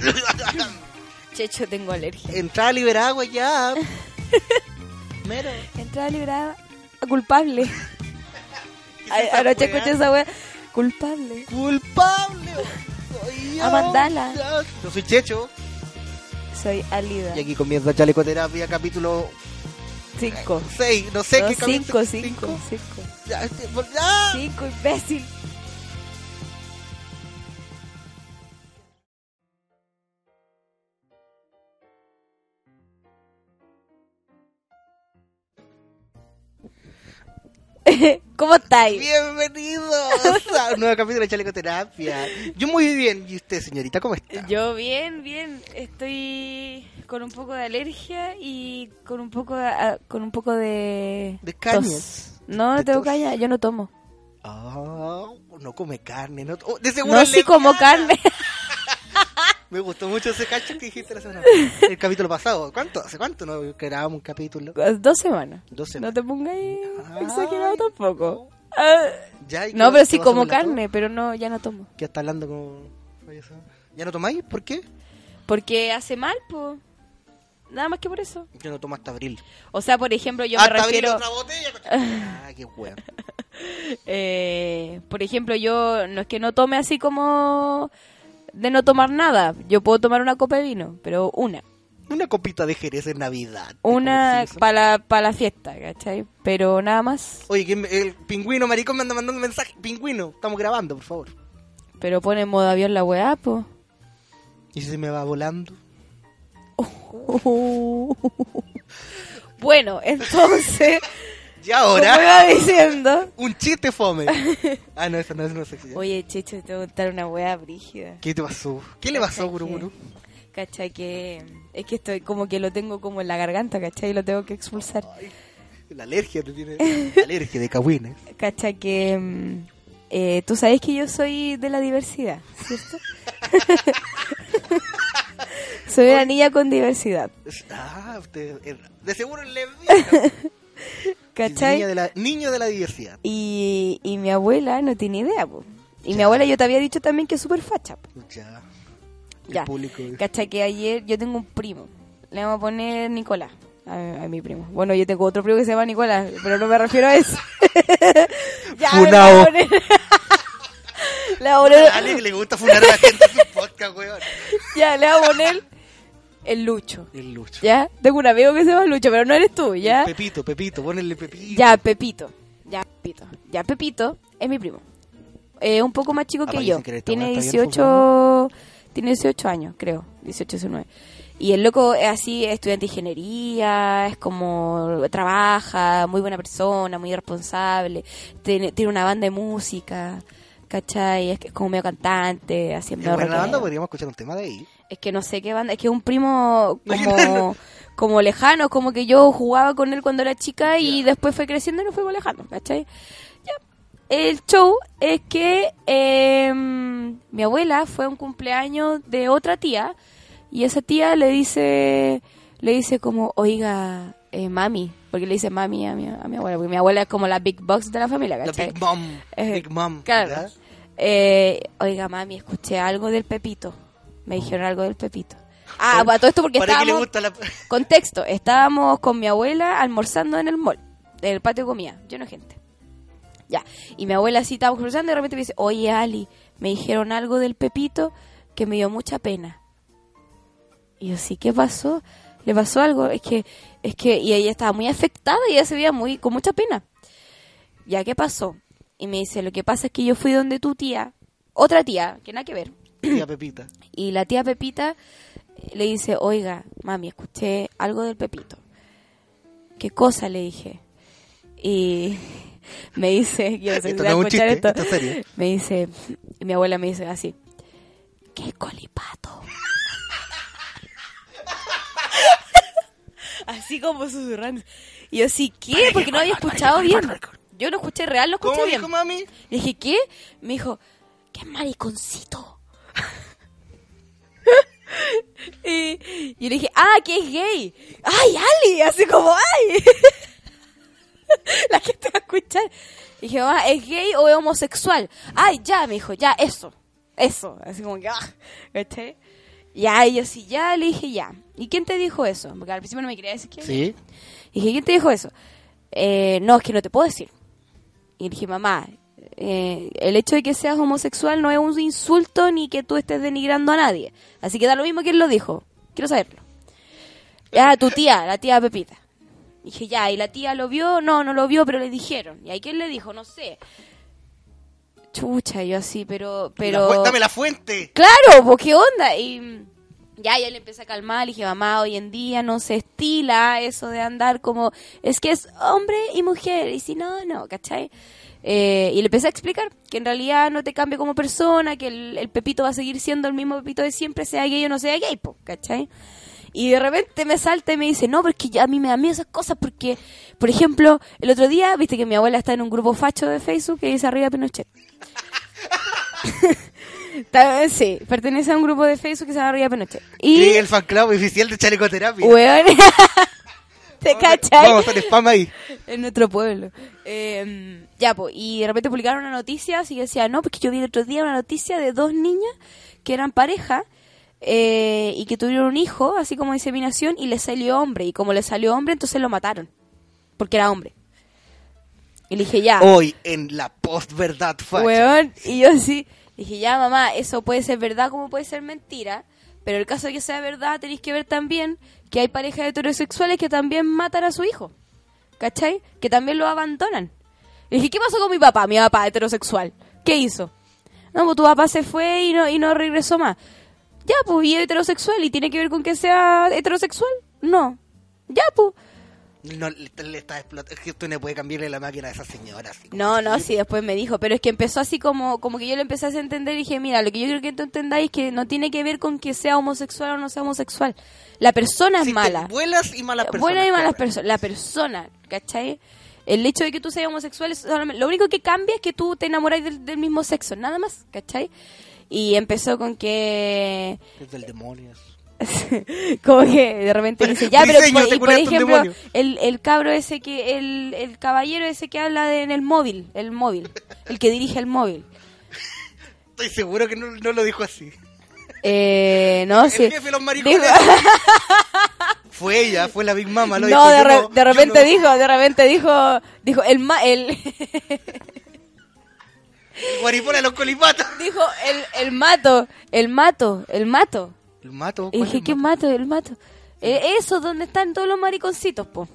Checho, tengo alergia. Entrada liberada, ya. Mero. Entrada liberada culpable. Anoche escuché esa wea. Culpable. Culpable. Soy A yo. Mandala. Yo soy Checho. Soy Alida. Y aquí comienza Chalecoterapia, capítulo 5. 6. No sé qué capítulo. 5, 5, 5. Ya, este, por- ya. 5, imbécil. ¿Cómo estáis? Bienvenidos a un nuevo capítulo de Chalecoterapia. Yo muy bien. ¿Y usted, señorita, cómo está? Yo bien, bien. Estoy con un poco de alergia y con un poco de, ah, con un poco de De tos. cañas. No, no De tengo caña, yo no tomo. Ah, no come carne. No, oh, de seguro No, sí como carne. Me gustó mucho ese cacho que dijiste la semana pasada. El capítulo pasado. ¿Cuánto? ¿Hace cuánto no grabamos un capítulo? Dos semanas. Dos No semanas. te pongas Ay, exagerado tampoco. Ah. Ya, ¿y qué- No, pero qué sí como carne, pero no, ya no tomo. ¿Qué está hablando con... ¿Ya no tomáis? ¿Por qué? Porque hace mal, pues. Nada más que por eso. Yo no tomo hasta abril. O sea, por ejemplo, yo me hasta refiero... abril otra botella. ah, qué weón. Eh, por ejemplo, yo no es que no tome así como de no tomar nada. Yo puedo tomar una copa de vino, pero una. Una copita de Jerez en Navidad. Una para la, la fiesta, ¿cachai? Pero nada más. Oye, el pingüino maricón me anda mandando un mensaje. Pingüino, estamos grabando, por favor. Pero pone en modo avión la weá, pues. ¿Y si se me va volando? Bueno, entonces, Y como ahora, iba diciendo... un chiste fome. Ah, no, eso no es no sé Oye, Checho, te voy a contar una weá brígida. ¿Qué te pasó? ¿Qué le pasó, ¿Cachai Guru Guru? ¿Cachai? Que es que estoy como que lo tengo como en la garganta, ¿cachai? Y lo tengo que expulsar. La alergia, te tiene. La alergia de cagüines. ¿Cachai? Que mm, eh, tú sabes que yo soy de la diversidad, ¿cierto? soy una niña con diversidad, Ah, usted. De seguro es lesbiana. ¿cachai? Niño de la, niño de la diversidad. Y, y mi abuela no tiene idea, po. Y mi abuela yo te había dicho también que es súper facha, po. Ya. El Ya. público. ¿Cachai? Que ayer yo tengo un primo. Le vamos a poner Nicolás. A, a mi primo. Bueno, yo tengo otro primo que se llama Nicolás, pero no me refiero a eso. ya, me Funao. voy a poner- le voy a poner- le gusta funar a la gente en su podcast, weón. ya, le voy a poner el Lucho. El Lucho. ¿Ya? Tengo un amigo que se llama Lucho, pero no eres tú, ¿ya? Pepito, Pepito, ponele Pepito. Ya, Pepito. Ya, Pepito. Ya, Pepito es mi primo. Eh, un poco más chico Ah, que yo. que Tiene weá está bien 18, tiene 18 años, creo. 18, 19. Y el loco es así, es estudiante de ingeniería, es como trabaja, muy buena persona, muy responsable, tiene, tiene una banda de música, ¿cachai? Es, que es como medio cantante, buena rockero. banda, podríamos escuchar un tema de ahí. Es que no sé qué banda, es que es un primo como, como lejano, como que yo jugaba con él cuando era chica y después fue creciendo y nos fuimos alejando, ¿cachai? Ya. El show es que eh, mi abuela fue a un cumpleaños de otra tía y esa tía le dice, le dice como, oiga, eh, mami, porque le dice mami a mi, a mi abuela, porque mi abuela es como la big box de la familia, La ¿cachai? Big Mom. Eh, Big Mom. Claro. Eh, oiga, mami, escuché algo del Pepito. Me dijeron algo del Pepito. Ah, para todo esto porque Para que le estábamos... gusta la. Contexto, estábamos con mi abuela almorzando en el mall, en el patio de comida, lleno de gente. Ya, y mi abuela así estábamos cruzando y de repente me dice, oye Ali, me dijeron algo del Pepito que me dio mucha pena. Y yo, sí, ¿qué pasó? ¿Le pasó algo? Es que, es que, y ella estaba muy afectada y ella se veía muy, con mucha pena. Ya, ¿qué pasó? Y me dice, lo que pasa es que yo fui donde tu tía, otra tía, que nada que ver, Tía Pepita. y la tía Pepita eh, le dice, oiga, mami, escuché algo del Pepito. ¿Qué cosa? Le dije. Y me dice, yo no sé si Esto va a no es un escuchar chiste, esto. esto es serio. Me dice, y mi abuela me dice así, ¿qué colipato? Así como susurrando. Y yo sí, ¿qué? Porque no había escuchado bien. Yo no escuché real, no escuché ¿Cómo bien. dijo mami? Le dije, ¿qué? Me dijo, ¿qué mariconcito? Y, y yo le dije, ah, que es gay. ¡Ay, Ali! Así como, ¡ay! La gente va a escuchar. Y dije, ah, ¿es gay o es homosexual? Ay, ya, me dijo, ya, eso. Eso. Así como que, ah, ¿viste? Y yo sí, ya, le dije, ya. ¿Y quién te dijo eso? Porque al principio no me quería decir que Sí. y dije, ¿quién te dijo eso? Eh, no, es que no te puedo decir. Y dije, mamá, eh, el hecho de que seas homosexual no es un insulto ni que tú estés denigrando a nadie. Así que da lo mismo que él lo dijo. Quiero saberlo. Ah, tu tía, la tía Pepita. Dije, ya, ¿y la tía lo vio? No, no lo vio, pero le dijeron. ¿Y ahí quién le dijo? No sé. Chucha, yo así, pero... La pero... Dame la fuente. Claro, pues qué onda. Y ya, ya le empecé a calmar. Le dije, mamá, hoy en día no se estila eso de andar como. Es que es hombre y mujer. Y si no, no, ¿cachai? Eh, y le empecé a explicar que en realidad no te cambia como persona, que el, el Pepito va a seguir siendo el mismo Pepito de siempre, sea gay o no sea gay, po, ¿cachai? Y de repente me salta y me dice, no, porque ya a mí me da miedo esas cosas, porque, por ejemplo, el otro día, viste que mi abuela está en un grupo facho de Facebook que dice arriba Pinochet. Sí, pertenece a un grupo de Facebook que se llama Arriba Pinochet. Y, Sí, el fan club oficial de chalecoterapia. weón, ¿te cachai? Vamos a hacer spam ahí. en nuestro pueblo. Eh, ya, pues, y de repente publicaron una noticia así que decía, no, porque yo vi el otro día una noticia de dos niñas que eran pareja eh, y que tuvieron un hijo, así como inseminación, y le salió hombre. Y como le salió hombre, entonces lo mataron, porque era hombre. Y le dije, ya. Hoy en la post-verdad facha. Weón, y yo sí, dije, ya mamá, eso puede ser verdad como puede ser mentira, pero el caso de que sea verdad tenéis que ver también que hay parejas heterosexuales que también matan a su hijo, ¿cachai? Que también lo abandonan. Y dije, ¿qué pasó con mi papá, mi papá heterosexual? ¿Qué hizo? No, pues tu papá se fue y no, y no regresó más. Ya, pues, y es heterosexual, ¿y tiene que ver con que sea heterosexual? No. Ya, pues. No, le, le está explotando. Es que usted no puede cambiarle la máquina a esa señora. así No, así. no, sí, después me dijo, pero es que empezó así como, como que yo le empecé a entender y dije, mira, lo que yo quiero que tú entendáis es que no tiene que ver con que sea homosexual o no sea homosexual. La persona es mala. Buenas y malas personas. Buenas y malas personas. La persona, ¿cachai? El hecho de que tú seas homosexual, es lo único que cambia es que tú te enamoráis del, del mismo sexo, nada más, ¿cachai? Y empezó con que Es del demonio. como que de repente dice ya pero por, y por ejemplo el, el cabro ese que el, el caballero ese que habla de- en el móvil el móvil el que dirige el móvil Estoy seguro que no, no lo dijo así. eh, no El sí jefe de los maricones. Fue ella, fue la Big Mama. Lo no dijo, de, re- no, de repente no. dijo de repente dijo dijo el ma el El guaripón a los colipatos. dijo el, el mato el mato el mato El mato. y ¿cuál dije qué mato el mato Eh, eso donde están todos los mariconcitos po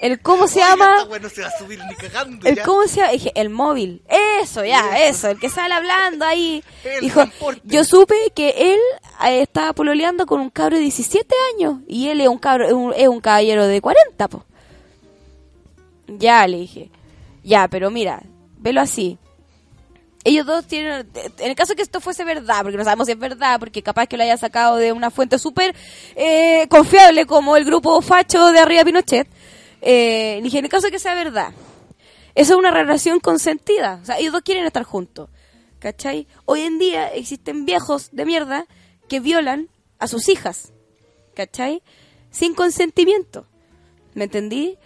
el cómo se llama esta wea no se va a subir ni cagando. El ya. cómo se llama, dije, el móvil. Eso, ya, eso, el que sale hablando ahí. El Dijo, transporte. yo supe que él eh, estaba pololeando con un cabro de 17 años y él es un cabro, es un, es un caballero de 40, po. Ya, le dije. Ya, pero mira, velo así. Ellos dos tienen, en el caso que esto fuese verdad, porque no sabemos si es verdad, porque capaz que lo haya sacado de una fuente súper eh, confiable como el grupo facho de arriba Pinochet, eh, dije, en el caso de que sea verdad, eso es una relación consentida, o sea, ellos dos quieren estar juntos, ¿cachai? Hoy en día existen viejos de mierda que violan a sus hijas, ¿cachai? Sin consentimiento, ¿me entendí?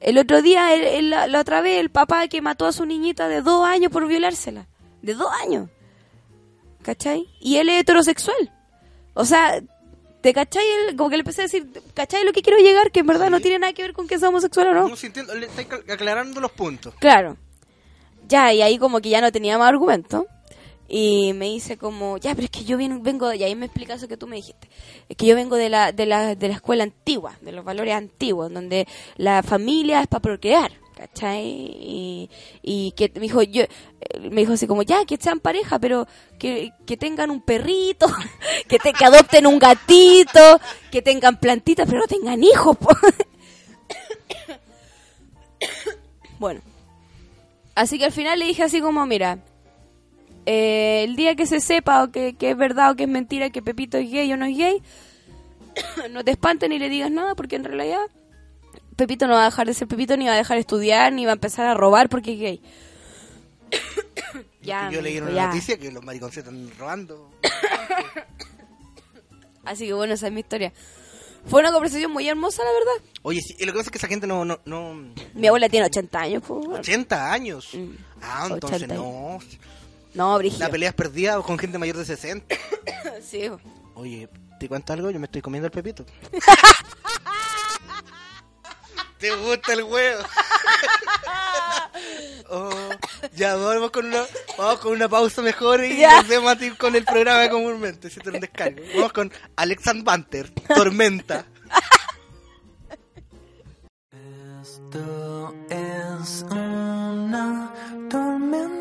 El otro día, la, la otra vez, el papá que mató a su niñita de dos años por violársela. De dos años. ¿Cachai? Y él es heterosexual. O sea, ¿te cachai? El- como que le empecé a decir, ¿cachai lo que quiero llegar? Que en verdad no tiene nada que ver con que sea homosexual o no. No, entiendo, le estoy cal- aclarando los puntos. Claro. Ya, y ahí como que ya no tenía más argumento. Y me dice como, ya, pero es que yo vengo, y ahí me explica eso que tú me dijiste. Es que yo vengo de la, de la, de la escuela antigua, de los valores antiguos, donde la familia es para procrear, ¿cachai? Y, que me dijo, yo, eh, me dijo así como, ya, que sean pareja, pero que, que tengan un perrito, que, que adopten un gatito, que tengan plantitas, pero no tengan hijos, po. bueno. Así que al final le dije así como, mira, eh, el día que se sepa o que, que es verdad o que es mentira que Pepito es gay o no es gay, no te espantes ni le digas nada porque en realidad Pepito no va a dejar de ser Pepito ni va a dejar de estudiar ni va a empezar a robar porque es gay. ya, Yo leí una ya. noticia que los maricones están robando. Así que bueno, esa es mi historia. Fue una conversación muy hermosa, la verdad. Oye, sí, y lo que pasa es que esa gente no... no, no Mi abuela tiene 80 años, pues. bueno. 80 años. Mm, Ah, entonces 80 no. No, Brigido. La pelea es perdida con gente mayor de 60. Sí. Oye, ¿te cuento algo? Yo me estoy comiendo el pepito. ¿Te gusta el huevo? Oh, ya, vamos con una, vamos con una pausa mejor y Ya. volvemos a ti con el programa comúnmente, si te lo descargo. Vamos con Alexand Banter, Tormenta. Esto es una tormenta.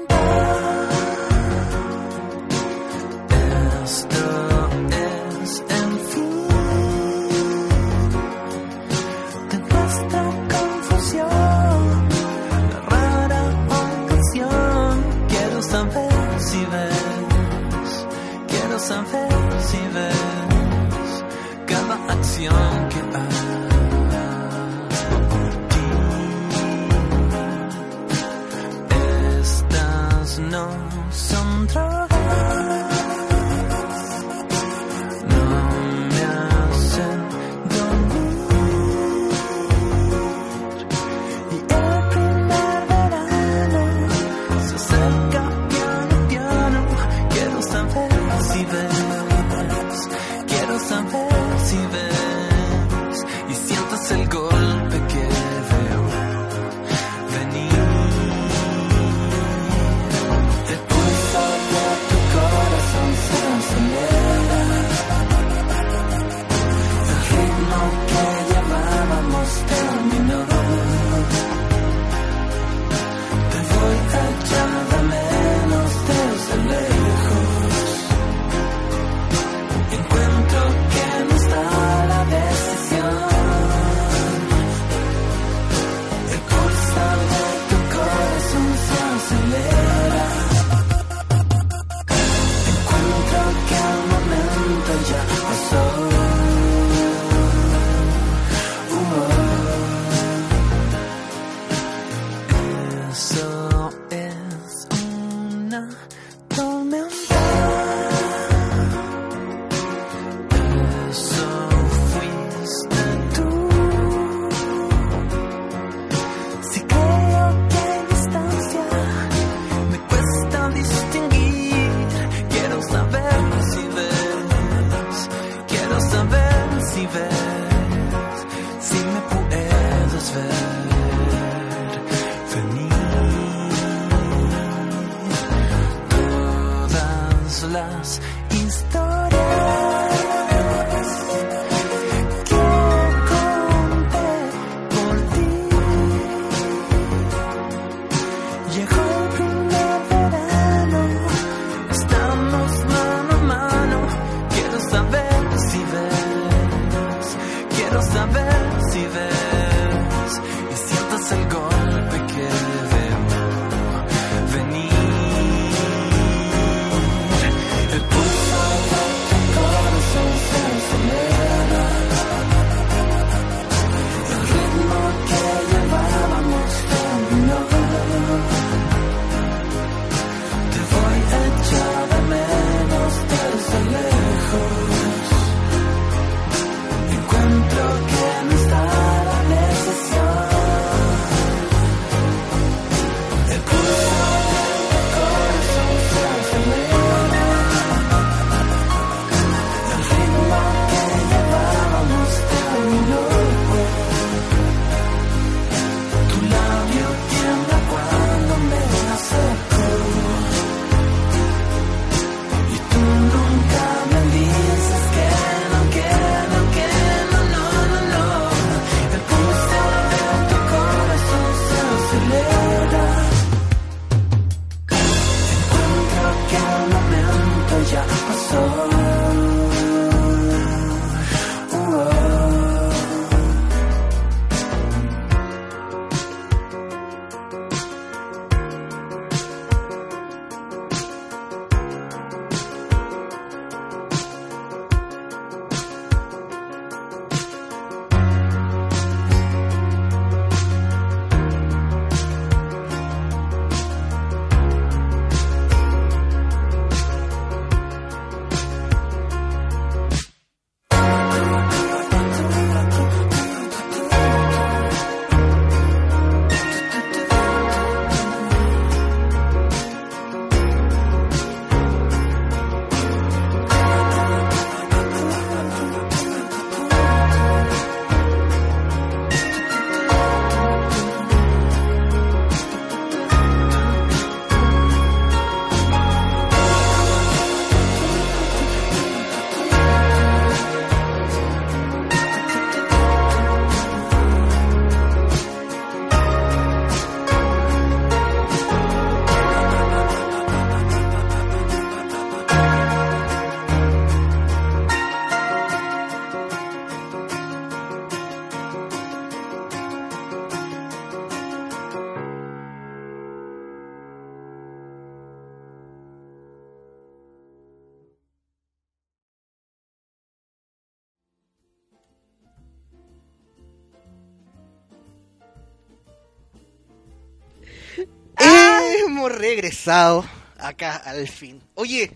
Regresado acá al fin. Oye,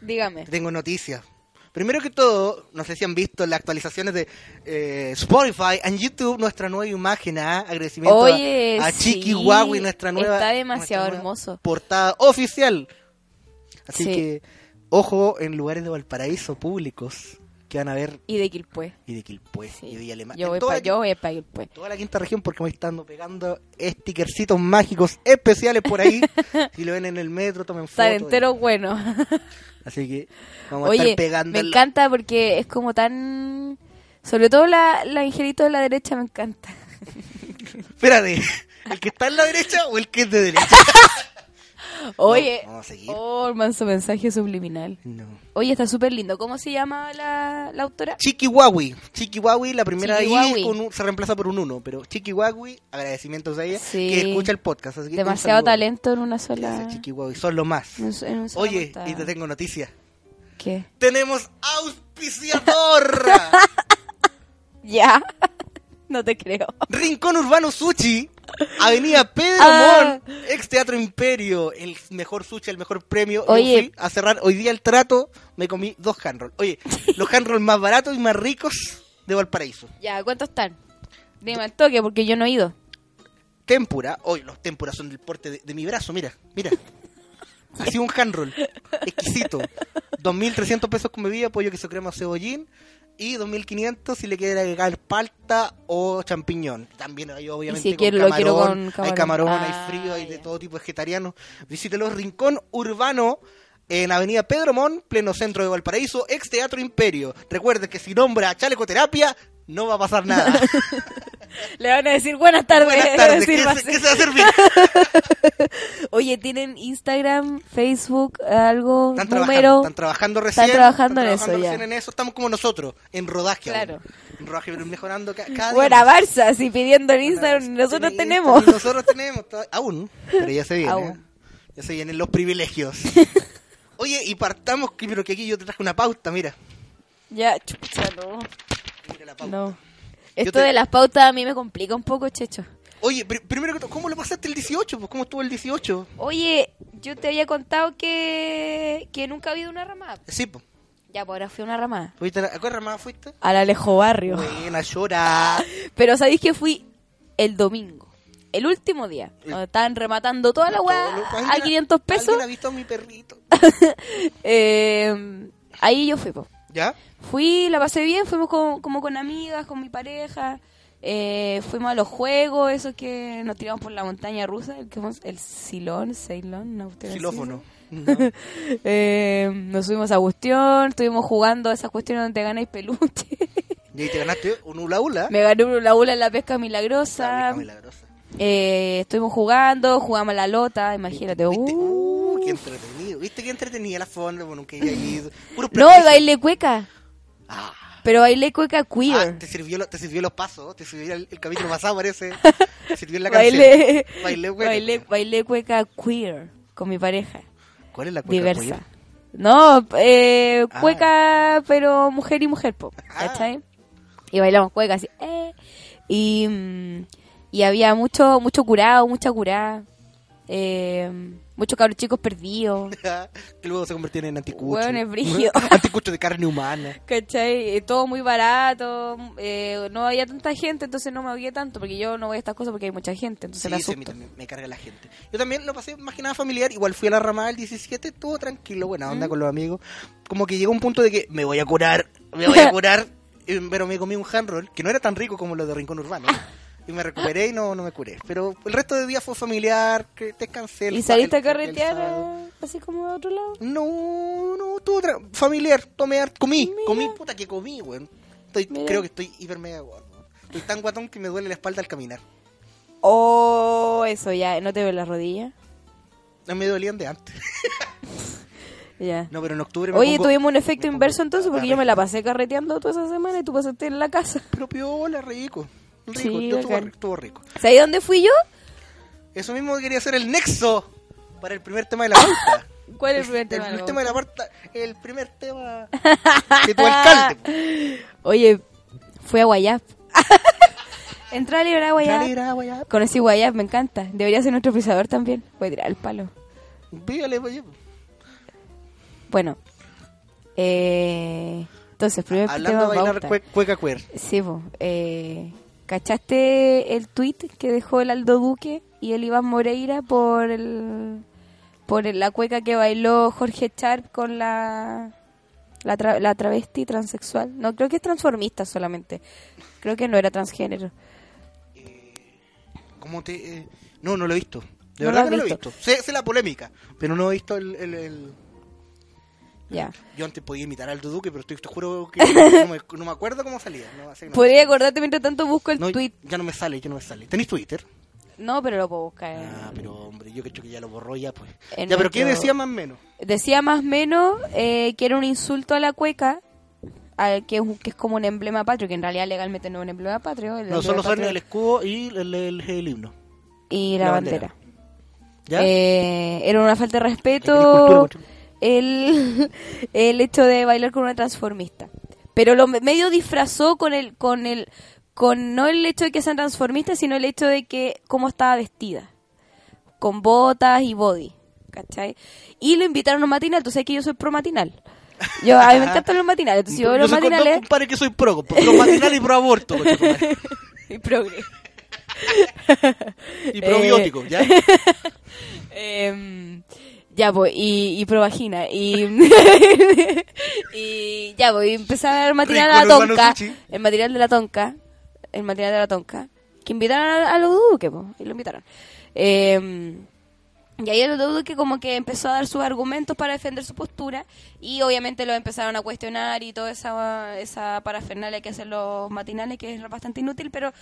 Dígame. tengo noticias. Primero que todo, no sé si han visto las actualizaciones de eh, Spotify en YouTube, nuestra nueva imagen, ¿ah? agradecimiento a- Oye, a, sí, Chiqui Huawei, nuestra nueva, está demasiado nueva hermoso. portada oficial. Así Sí. que, ojo en lugares de Valparaíso públicos que van a ver Y de Quilpue. y de Quilpué Sí. y de Villa Alemana. Yo voy para yo voy pa' Quilpue. toda la quinta región porque me están pegando stickercitos mágicos especiales por ahí. si lo ven en el metro, tomen fotos. Están enteros bueno. Así que vamos a Oye, estar pegando. me encanta porque es como tan... Sobre todo la, la angelito de la derecha me encanta. Espérate, ¿el que está en la derecha o el que es de derecha? Oye, vamos a seguir. oh, manso mensaje subliminal. No. Oye, está súper lindo. ¿Cómo se llama la, la autora? Chiqui Huawei. Chiqui Huawei, la primera I con un- se reemplaza por un 1. Pero Chiqui Huawei, agradecimientos a ella, Sí. que escucha el podcast. Así que Demasiado talento en una sola... Gracias, Chiqui Huawei, son los más. en en Oye, y te tengo noticias. ¿Qué? Tenemos auspiciador. ¿Ya? no te creo. Rincón Urbano Sushi, Avenida Pedro Ah. Montt, ex Teatro Imperio, el mejor sushi, el mejor premio. Yo Oye. fui a cerrar hoy día el trato, me comí dos handrolls. Oye, los handrolls más baratos y más ricos de Valparaíso. Ya, ¿cuántos están? Dime al toque porque yo no he ido. Tempura, hoy los tempuras son del porte de, de mi brazo, mira, mira. Así un handroll, exquisito. 2.300 pesos con bebida, pollo, queso crema cebollín. Y 2.500 si le quiere agregar palta o champiñón. También hay obviamente si con quiero- lo quiero con Hay camarón. camarón, Ah, hay frío, hay de todo tipo vegetariano. Visítelo Rincón Urbano en Avenida Pedro Mon, pleno centro de Valparaíso, ex Teatro Imperio. Recuerde que si nombra chalecoterapia, no va a pasar nada. Le van a decir buenas tardes. Buenas tardes, ¿qué, se, qué se va a servir? Oye, ¿tienen Instagram, Facebook, algo, Están número? trabajando, están trabajando recién. Están trabajando en trabajando eso, ya. recién en eso. Estamos como nosotros, en rodaje. Claro. aún. En rodaje, pero mejorando ca- cada día. Buena. Barça, si pidiendo en Instagram, nosotros tenemos. Nosotros tenemos, aún. Pero ya se viene. Aún. ¿eh? Ya se vienen los privilegios. Oye, y partamos, pero que aquí yo te traje una pauta, mira. Ya, chucha, no. Mira la pauta. No. Esto te- de las pautas a mí me complica un poco, Checho. Oye, pri- primero que todo, ¿cómo lo pasaste el 18? Pues, ¿cómo estuvo el 18? Oye, yo te había contado que, que nunca ha habido una ramada. Sí, pues. Ya, pues ahora fui a una ramada. ¿Fuiste a, la- ¿A ramada fuiste? Al Alejo Barrio. Buena, llora. Pero ¿sabéis que fui el domingo? El último día. Donde estaban rematando toda la weá a ¿Alguien ha- 500 pesos. ¿Alguien ha visto a mi perrito? Eh, ahí yo fui, po. ¿Ya? Fui, la pasé bien, fuimos con- como con amigas, con mi pareja. eh, fuimos a los juegos, esos que nos tiramos por la montaña rusa, el, que el Silón, Ceilón, no, ustedes Xilófono. dicen. No. Eh, nos subimos a cuestión, estuvimos jugando esas cuestiones donde ganáis peluche. Y te ganaste un hula hula. Me gané un la ula en la pesca La milagrosa. Eh, estuvimos jugando, jugamos a la lota, imagínate. ¿Viste? Uh. Uh, qué entretenido. ¿Viste qué entretenida la fonda? Bueno, nunca había ido. Puro No, bailé cueca, Ah, pero bailé cueca queer. ah, te, sirvió, lo- te sirvió los pasos. Te sirvió el, el capítulo pasado, parece. Te sirvió en la canción. bailé, Bailé cueca. bailé, bailé cueca queer con mi pareja, ¿Cuál es la cueca diversa. queer? No, eh, Ah. cueca, pero mujer y mujer, po, Ah. ¿cachai? Y bailamos cueca así, eh, y, mm, y había mucho, mucho curado, mucha curada, eh, muchos cabros chicos perdidos, que luego se convirtieron en anticucho. Hueones brígidos. anticucho de carne humana. ¿Cachai? Eh, Todo muy barato, eh, no había tanta gente, entonces no me ahogué tanto, porque yo no voy a estas cosas porque hay mucha gente, entonces me Sí, sí, a mí asusto. también me carga la gente. Yo también lo pasé más que nada familiar. Igual fui a la ramada el 17, estuvo tranquilo, buena ¿Mm? onda con los amigos. Como que llegó un punto de que me voy a curar, me voy a curar. pero me comí un handroll que no era tan rico como los de Rincón Urbano. Y me recuperé y no, no me curé. Pero el resto del día fue familiar, que descansé. el ¿Y sa- saliste a el- el carretear eh, así como a otro lado? No, no, tra- familiar, tomé, comí, Mira. comí, puta que comí, weón. Estoy, creo que estoy hiper mega gordo. Estoy tan guatón que me duele la espalda al caminar. Oh, eso ya, ¿no te veo la rodilla? No me dolían de antes. Ya. No, pero en octubre me Oye, pongo- tuvimos un efecto me pongo inverso entonces porque yo me la pasé carreteando toda esa semana y tú pasaste en la casa. Pero piola, rico. Rico, Sí, estuvo, estuvo rico. ¿Sabes dónde fui yo? Eso mismo quería hacer el nexo para el primer tema de la pauta. ¿Cuál es el primer tema? El, de la tema de la pauta, el primer tema de tu alcalde. Oye, fui a Guayap. Entré a librar a Guayap. Dale, era, guayá. Conocí Guayap, me encanta. Debería ser nuestro frisador también. Voy a tirar el palo. Pídale para allá. Bueno. Eh, entonces, primer Hablando de tema bailar pauta. cue- cueca queer. Sí, po, eh, ¿cachaste el tweet que dejó el Aldo Duque y el Iván Moreira por el por el- la cueca que bailó Jorge Sharp con la la, tra- la travesti transexual? No, creo que es transformista solamente. Creo que no era transgénero. ¿Cómo te.? eh, No, no lo he visto. De ¿No lo verdad que no lo he visto? visto. Sé, sé la polémica, pero no he visto el. el- el- Ya. Yo antes podía imitar al Duque, pero estoy, te juro que no me, no me acuerdo cómo salía. No, así que no. Podría acordarte mientras tanto busco el tweet. Ya no me sale, ya no me sale. ¿Tenéis Twitter? No, pero lo puedo buscar. en- Ah, pero hombre, yo creo que ya lo borró ya, pues. En ya, pero ¿qué decía más o menos? Decía más o menos eh, que era un insulto a la cueca, al que, es, un- que es como un emblema patrio, que en realidad legalmente no es un emblema patrio. el No, solo son el escudo y el, el- el himno. y la, la bandera. bandera. ¿Ya? Eh, era una falta de respeto el, el hecho de bailar con una transformista. Pero lo me- medio disfrazó con el, con el, con no el hecho de que sean transformistas, sino el hecho de que cómo estaba vestida. Con botas y body. ¿Cachai? Y lo invitaron a un matinal. Tú sabes que yo soy pro matinal. Yo, a mí me encantan los matinales. Entonces, yo veo los soy matinales. que soy pro, pro matinal y pro aborto. y progre. y probiótico, ¿ya? Em, ya, pues, y, y pro vagina. Y, y ya, pues, y empezaba a dar material el la tonca. El material de la tonca. El material de la tonca. Que invitaron a, a los duques, pues, y lo invitaron. Em, y ahí el duque como que empezó a dar sus argumentos para defender su postura y obviamente lo empezaron a cuestionar y toda esa, esa parafernalia que hacen los matinales que es bastante inútil, pero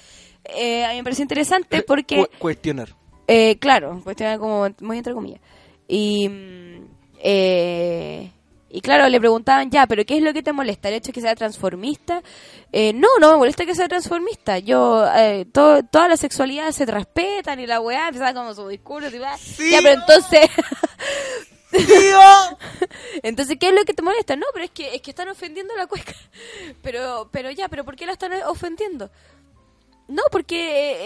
eh, a mí me pareció interesante porque... Cu- cuestionar. Eh, claro, cuestión como muy entre comillas. Y, mm, eh, y claro, le preguntaban, ya, pero ¿qué es lo que te molesta? ¿El hecho de que sea transformista? Eh, no, no me molesta que sea transformista. Yo, eh, to- todas las sexualidades se respetan y la weá empezaba como su discurso y va. Sí, ya, pero oh. entonces, ¡Tío! entonces, ¿qué es lo que te molesta? No, pero es que, es que están ofendiendo a la cueca. Pero, pero ya, pero ¿por qué la están ofendiendo? No, porque,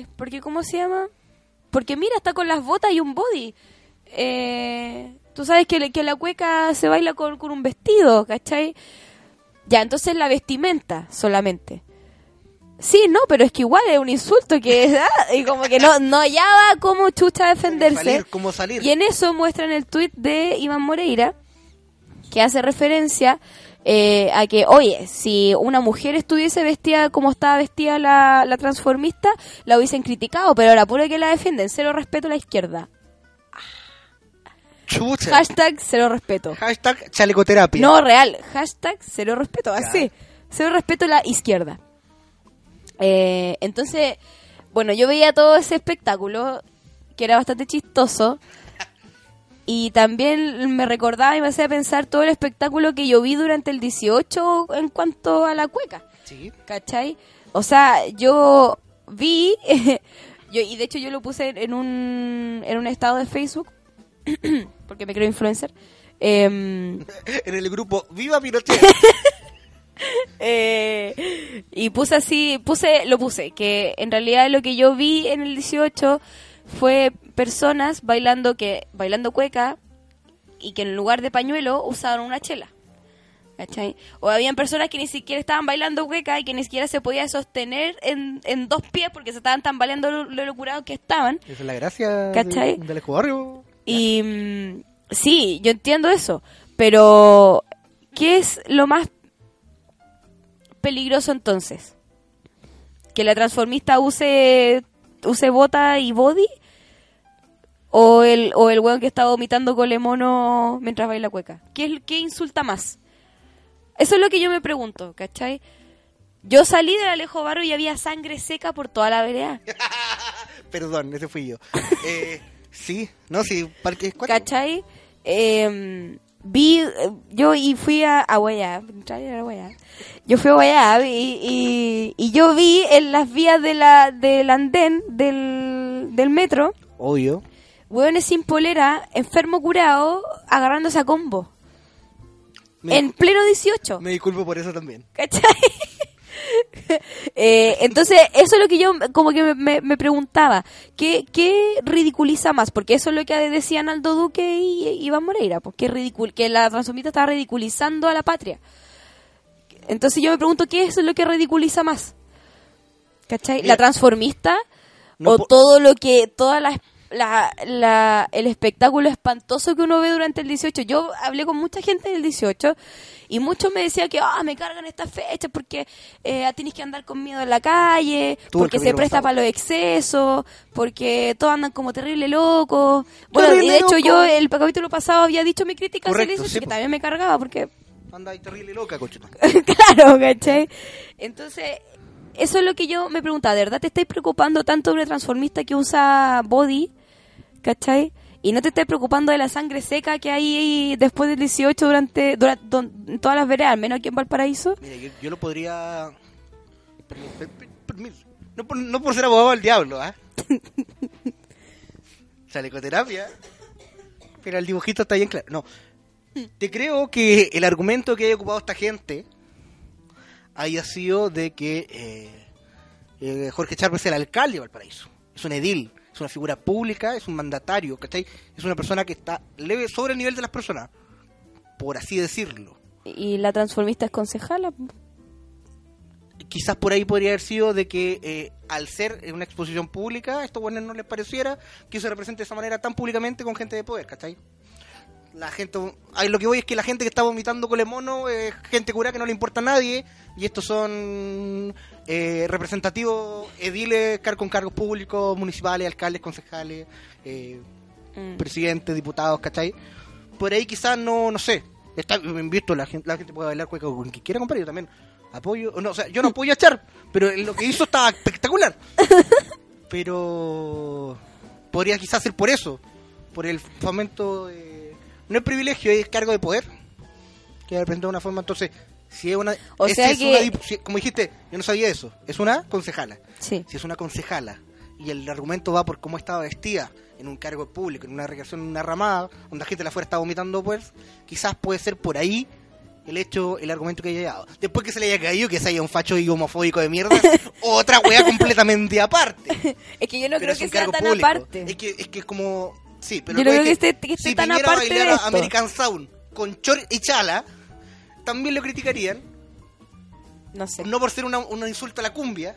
eh, porque, ¿cómo se llama? Porque mira, está con las botas y un body. Eh, Tú sabes que, que la cueca se baila con, con un vestido, ¿cachai? Ya, entonces la vestimenta solamente. Sí, no, pero es que igual es un insulto que ah, y como que no, no hallaba cómo chucha defenderse. salir? ¿Cómo salir? Y en eso muestran el tuit de Iván Moreira, que hace referencia eh, a que, oye, si una mujer estuviese vestida como estaba vestida la, la transformista, la hubiesen criticado, pero ahora puro que la defienden, cero respeto a la izquierda. Chucha. Hashtag cero respeto. Hashtag chalecoterapia. No, real. Hashtag cero respeto. Así. Cero respeto a la izquierda. Eh, entonces, bueno, yo veía todo ese espectáculo que era bastante chistoso. Y también me recordaba y me hacía pensar todo el espectáculo que yo vi durante el 18 en cuanto a la cueca. Sí. ¿Cachai? O sea, yo vi, yo, y de hecho yo lo puse en un, en un estado de Facebook, porque me creo influencer. em, En el grupo Viva Pinochet. Eh, y puse así, puse, lo puse, que en realidad lo que yo vi en el 18 fue personas bailando que bailando cueca y que en lugar de pañuelo usaban una chela. ¿Cachai? O habían personas que ni siquiera estaban bailando cueca y que ni siquiera se podía sostener en, en dos pies porque se estaban tambaleando lo, lo locurados que estaban. Esa es la gracia ¿Cachai? de- del barrio. Y mm, sí, yo entiendo eso, pero ¿qué es lo más peligroso entonces? ¿Que la transformista use use bota y body? ¿O el, o el weón que está vomitando colemono mientras baila cueca? ¿Qué, es, ¿Qué insulta más? Eso es lo que yo me pregunto, ¿cachai? Yo salí del Alejo Barro y había sangre seca por toda la vereda. Perdón, ese fui yo. Eh, sí, no, sí, Parque Escuático. ¿Cachai? Eh, vi, yo y fui a, a Guayab, entrar a Guayab. Yo fui a Guayab y, y, y yo vi en las vías de la, del andén del, del metro, Obvio. hueones sin polera, enfermo curado, agarrándose a combo. Me, En pleno 18. me disculpo por eso también. ¿Cachai? Eh, entonces, eso es lo que yo como que me, me- preguntaba. ¿qué, ¿Qué ridiculiza más? Porque eso es lo que decían Aldo Duque y y Iván Moreira. Porque ridicul que la transformista estaba ridiculizando a la patria. Entonces yo me pregunto, ¿qué es lo que ridiculiza más? ¿Cachai? ¿La transformista? no ¿O todo lo que, toda la, la- la- el espectáculo espantoso que uno ve durante el 18? Yo hablé con mucha gente del 18 y muchos me decían que, ah, me cargan estas fechas porque eh, tienes que andar con miedo en la calle, Tú, porque se presta para los excesos, porque todos andan como terrible locos. Bueno, y de hecho loco. yo el capítulo pasado había dicho mi crítica hacia el Correcto, 18 sí, que po. también me cargaba porque Anda ahí terrible loca, cochona. claro, ¿cachai? Entonces, eso es lo que yo me preguntaba, ¿de verdad te estáis preocupando tanto de una transformista que usa body? ¿Cachai? Y no te estáis preocupando de la sangre seca que hay después del 18 durante, durante don- en todas las veredas, al menos aquí en Valparaíso. Mira, yo, yo lo podría. per- per-. No por, no por ser abogado del diablo, ¿ah? Chalecoterapia. Pero el dibujito está bien claro. No. Te creo que el argumento que haya ocupado esta gente haya sido de que eh, eh, Jorge Chávez es el alcalde de Valparaíso. Es un edil, es una figura pública, es un mandatario, ¿cachai? Es una persona que está leve sobre el nivel de las personas, por así decirlo. Y la transformista es concejala. quizás por ahí podría haber sido de que eh, al ser una exposición pública, a estos buenos no les pareciera que se represente de esa manera tan públicamente con gente de poder, ¿cachai? La gente, ahí lo que voy es que la gente que está vomitando con el mono es gente cura que no le importa a nadie y estos son eh, representativos ediles car- con cargos públicos, municipales, alcaldes, concejales, eh, Mm. presidentes, diputados, ¿cachai? Por ahí quizás no, no sé. Está visto, la gente, la gente puede bailar cueca con quien quiera, compadre. Yo también apoyo. No, o sea, yo no apoyo a Char, pero lo que hizo estaba espectacular. Pero podría quizás ser por eso, por el fomento de... No es privilegio, es cargo de poder. Que representa de una forma, entonces, si es una... O es- sea es que- una si- como dijiste, yo no sabía eso. Es una concejala Sí. si es una concejala y el argumento va por cómo estaba vestida en un cargo público, en una recreación, en una ramada, donde la gente de afuera está vomitando, pues quizás puede ser por ahí el hecho, el argumento que haya llegado. Después que se le haya caído, que se haya un facho y homofóbico de mierda, otra wea completamente aparte. Es que yo no pero creo que sea tan público. aparte. Es que, es que es como... Sí, pero Yo lo no es creo que esté- que esté si tan a aparte de a esto. American Sound con Chor y Chala, también lo criticarían. No sé. No por ser una, un insulto a la cumbia.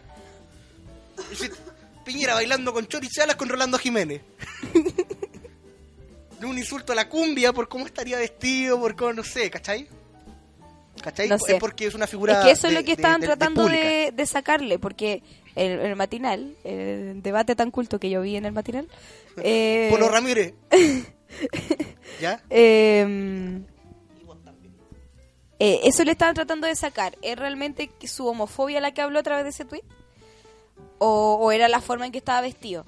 Piñera bailando con chorichalas con Rolando Jiménez. No un insulto a la cumbia por cómo estaría vestido, por cómo, no sé, ¿cachai? ¿Cachai? No sé. Es porque es una figura. Es que eso es de- lo que de- estaban de- de tratando de, de sacarle, porque el, el matinal, el debate tan culto que yo vi en el matinal, eh, Polo Ramírez. ¿Ya? eh, eh, eso le estaban tratando de sacar. ¿Es realmente su homofobia la que habló a través de ese tweet? ¿O, o era la forma en que estaba vestido?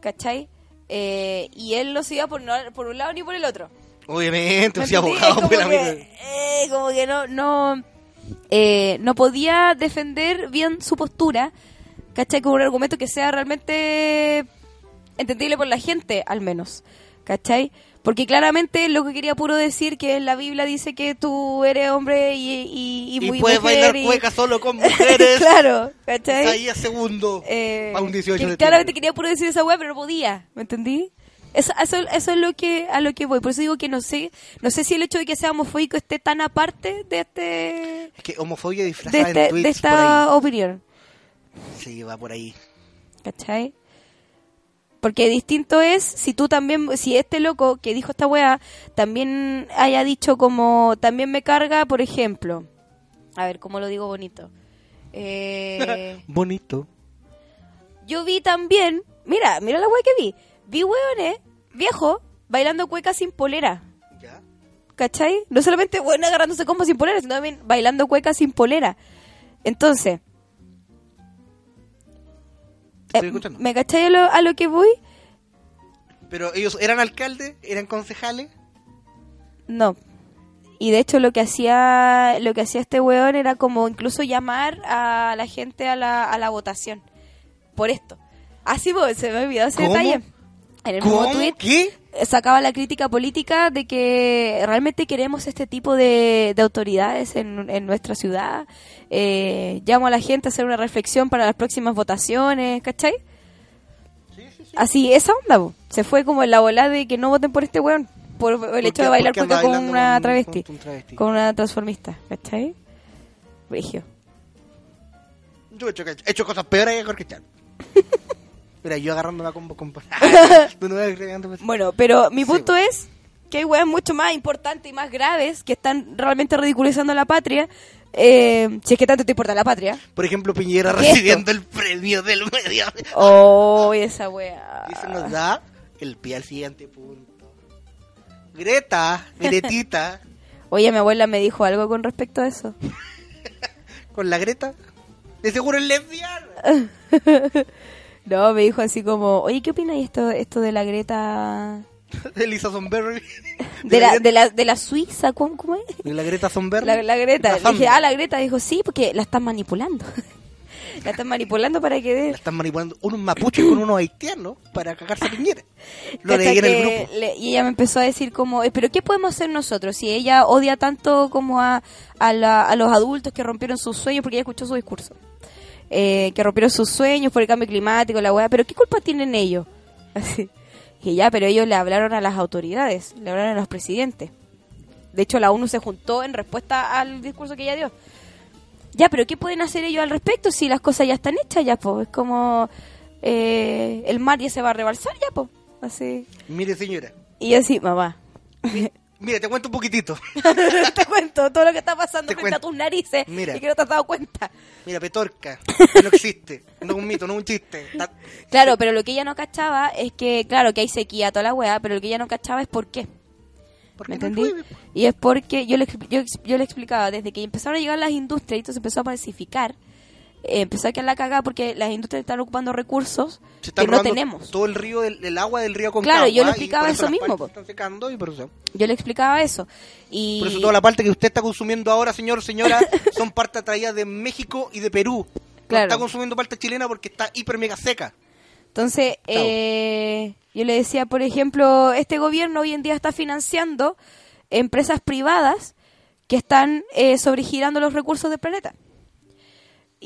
¿Cachai? Eh, y él no se iba por, no- por un lado ni por el otro. Obviamente, ¿Me o sea, abogado como, que, eh, como que no, no, eh, no podía defender bien su postura, ¿cachai? Con un argumento que sea realmente entendible por la gente, al menos, ¿cachai? Porque claramente lo que quería puro decir que la Biblia dice que tú eres hombre y, y, y Y muy puedes mujer bailar cueca solo con mujeres. claro, ¿cachai? Ahí a segundo. Eh, a un 18 que de claramente quería puro decir esa weá, pero no podía, ¿me entendí? Eso, eso, eso es lo que a lo que voy. Por eso digo que no sé, no sé si el hecho de que sea homofóbico esté tan aparte de este Es que homofobia de, disfrazada este- en tweets de esta opinión, por ahí. Sí, va por ahí. ¿cachai? Porque distinto es si tú también, si este loco que dijo esta weá también haya dicho como, también me carga, por ejemplo, a ver, ¿cómo lo digo bonito? Eh, Bonito. yo vi también, mira, mira la weá que vi. Vi hueones, viejo, bailando cueca sin polera. ¿Ya? ¿Cachai? No solamente bueno agarrándose combos sin polera, sino también bailando cueca sin polera. Entonces, estoy eh, escuchando. ¿me cachai a lo, a lo que voy? Pero ellos eran alcaldes, eran concejales. No. Y de hecho lo que hacía lo que hacía este weón era como incluso llamar a la gente a la, a la votación. Por esto. Así pues, se me ha olvidado ese ¿Cómo? detalle. En el mismo tweet ¿Qué? sacaba la crítica política de que realmente queremos este tipo de, de autoridades en, en nuestra ciudad. Eh, llamo a la gente a hacer una reflexión para las próximas votaciones, ¿cachai? Así, esa onda, se fue como en la bola de que no voten por este weón, por el ¿Por hecho de bailar por porque con una travesti, con un travesti? con una transformista, ¿cachai? Brigio. Yo he hecho, he hecho cosas peores que Jorge Chan. Mira, yo agarrando la combo con... Pues. Bueno, pero mi Sí, punto es que hay weas mucho más importantes y más graves que están realmente ridiculizando a la patria. eh, si es que tanto te importa la patria. Por ejemplo, Piñera ¿Qué es recibiendo el premio del medio. Oh, esa wea. Y eso nos da el pie al siguiente punto. Greta, Gretita, Oye, mi abuela me dijo algo con respecto a eso. con la Greta, de seguro es lesbiana. No, me dijo así como, oye, ¿qué opinas esto, esto de la Greta? De Lisa Sonberry. De la, de la, de la Suiza, ¿cómo, cómo es? de la Greta Sonberry. La, la Greta. La Le dije, Thunberg. ah, la Greta. Dijo, sí, porque la están manipulando. la están manipulando para que La dé. están manipulando unos mapuches con unos haitianos para cagarse a Piñera. Lo leí en el grupo. le- y ella me empezó a decir como, "Eh, pero ¿qué podemos hacer nosotros? Si ella odia tanto como a, a, la- a los adultos que rompieron sus sueños, porque ella escuchó su discurso, eh, que rompieron sus sueños por el cambio climático, la weá, pero ¿qué culpa tienen ellos? Así. Y ya, pero ellos le hablaron a las autoridades, le hablaron a los presidentes. De hecho, la ONU se juntó en respuesta al discurso que ella dio. Ya, pero ¿qué pueden hacer ellos al respecto si las cosas ya están hechas ya, pues? Es como eh, el mar ya se va a rebalsar ya, pues. Así. Mire, señora. Y yo así, mamá, Mire, te cuento un poquitito. te cuento todo lo que está pasando Te frente cuento. a tus narices Mira. y que no te has dado cuenta. Mira, Petorca. no existe. No es un mito, no es un chiste. Claro, pero lo que ella no cachaba es que, claro, que hay sequía toda la weá, pero lo que ella no cachaba es por qué. porque ¿Me entendí? Y es porque yo le, yo, yo le explicaba, desde que empezaron a llegar las industrias y esto se empezó a masificar, eh, empezó a quedar la cagada porque las industrias están ocupando recursos Se que no tenemos. Todo el río, del, el agua del río con Claro, yo le explicaba eso mismo, po. Están secando y por eso. Yo le explicaba eso. Y Por eso toda la parte que usted está consumiendo ahora, señor, señora, son parte traídas de México y de Perú. No Claro. está consumiendo parte chilena porque está hiper mega seca. Entonces, eh, yo le decía, por ejemplo, este gobierno hoy en día está financiando empresas privadas que están eh, sobregirando los recursos del planeta.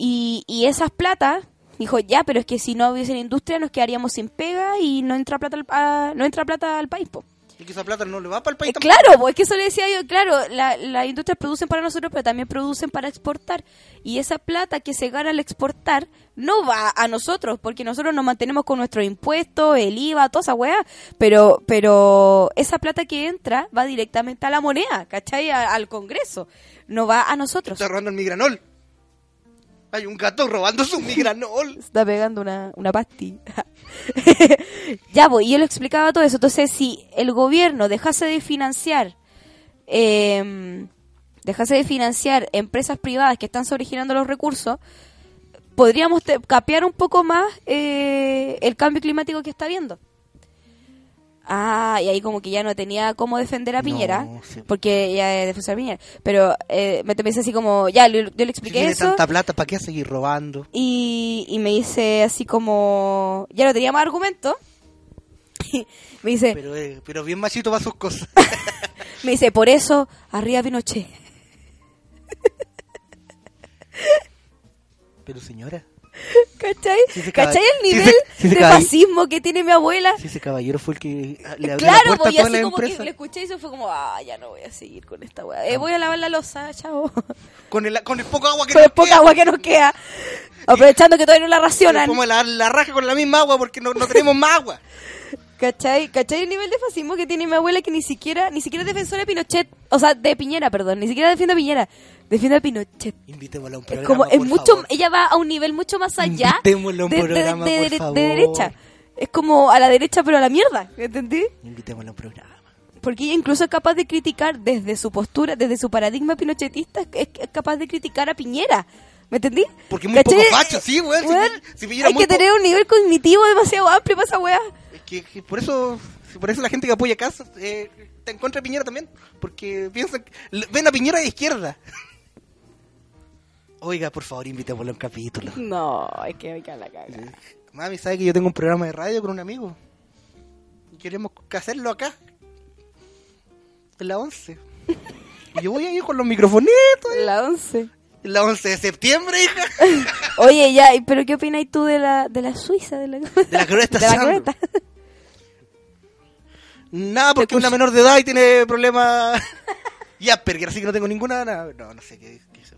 Y, y esas platas, dijo, ya, pero es que si no hubiese industria nos quedaríamos sin pega y no entra plata al, a- no entra plata al país. po. Y que esa plata no le va para el país Eh, claro, pues que eso le decía yo, claro, la- las industrias producen para nosotros, pero también producen para exportar. Y esa plata que se gana al exportar no va a nosotros, porque nosotros nos mantenemos con nuestros impuestos, el IVA, toda esa weá. Pero, pero esa plata que entra va directamente a la moneda, ¿cachai? A- al Congreso. No va a nosotros. Está robando el migranol. Hay un gato robando su migranol. Está pegando una, una pasti. ya, pues, y yo le explicaba todo eso. Entonces, si el gobierno dejase de financiar, eh, dejase de financiar empresas privadas que están sobregirando los recursos, podríamos capear un poco más eh, el cambio climático que está habiendo. Ah, y ahí como que ya no tenía cómo defender a No, Piñera, sí. porque ya es defensor a Piñera. Pero eh, me, dice así como, ya, le- yo le Si expliqué tiene eso. tanta plata, ¿para qué seguir robando? Y, y me dice así como, ya no tenía más argumento. me dice, Pero, eh, pero bien machito va sus cosas. me dice, por eso, arriba Pinochet. Pero señora, ¿Cachai? Sí, ¿Cachai el sí, nivel sí, de fascismo que tiene mi abuela? si ese caballero fue el que le abrió Claro, la puerta a así como que le escuché y eso fue como, ah, ya no voy a seguir con esta weá. Eh, voy a lavar la losa, chao. Con el, con el poco agua que Con nos el poca queda. agua que nos queda. Aprovechando que todavía no la racionan. Como la, la raja con la misma agua porque no, no tenemos más agua. ¿Cachai? ¿Cachai el nivel de fascismo que tiene mi abuela que ni siquiera, ni siquiera es defensora de Pinochet? O sea, de Piñera, perdón. Ni siquiera defiende a Piñera. Defiende a Pinochet. Invitémosla a un programa. como, es por mucho, favor. ella va a un nivel mucho más allá Invitémosla a un de, de- programa, de- por de- de favor. derecha. Es como a la derecha pero a la mierda, ¿entendí? Invitémosla a un programa. Porque ella incluso es capaz de criticar desde su postura, desde su paradigma pinochetista, es, capaz de criticar a Piñera. ¿Me entendí? Porque es muy ¿Cachai? poco facho, sí, weón. Si Weón, si hay muy que tener un nivel cognitivo demasiado amplio para esa weá. Que, que por eso por eso la gente que apoya Casas eh, está en contra de Piñera también. Porque piensan que- ven a Piñera de izquierda. Oiga, por favor, invitémosla a un capítulo. No, es que cae la caga. Mami, ¿sabe que yo tengo un programa de radio con un amigo? y queremos hacerlo acá, en la 11. Y yo voy a ir con los microfonitos, eh, La 11. en la 11 de septiembre, hija. Oye, ya, ¿y ¿pero qué opinas tú de la, de la Suiza? De la, De la de la. Nada, porque es una menor de edad y tiene problemas. y Asperger, así que no tengo ninguna. nada. No, no sé qué, qué es.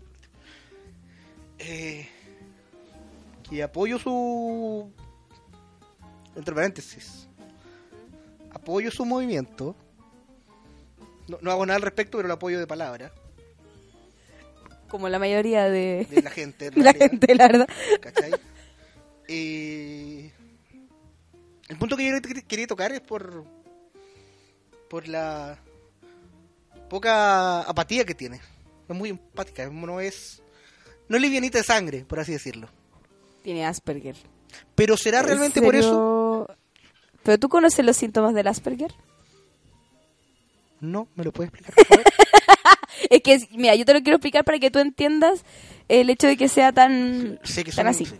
Eh, que apoyo su. Entre paréntesis. Apoyo su movimiento. No, no hago nada al respecto, pero lo apoyo de palabra. Como la mayoría de, De la gente. en la realidad. gente, la verdad. ¿Cachai? Eh, el punto que yo quer- quería tocar es por por la poca apatía que tiene. Es muy empática, no es no es livianita de sangre, por así decirlo. Tiene Asperger. Pero será ¿En realmente por eso. ¿Pero tú conoces los síntomas del Asperger? No, me lo puedes explicar. por favor? Es que, mira, yo te lo quiero explicar para que tú entiendas el hecho de que sea tan, que tan son así. sí.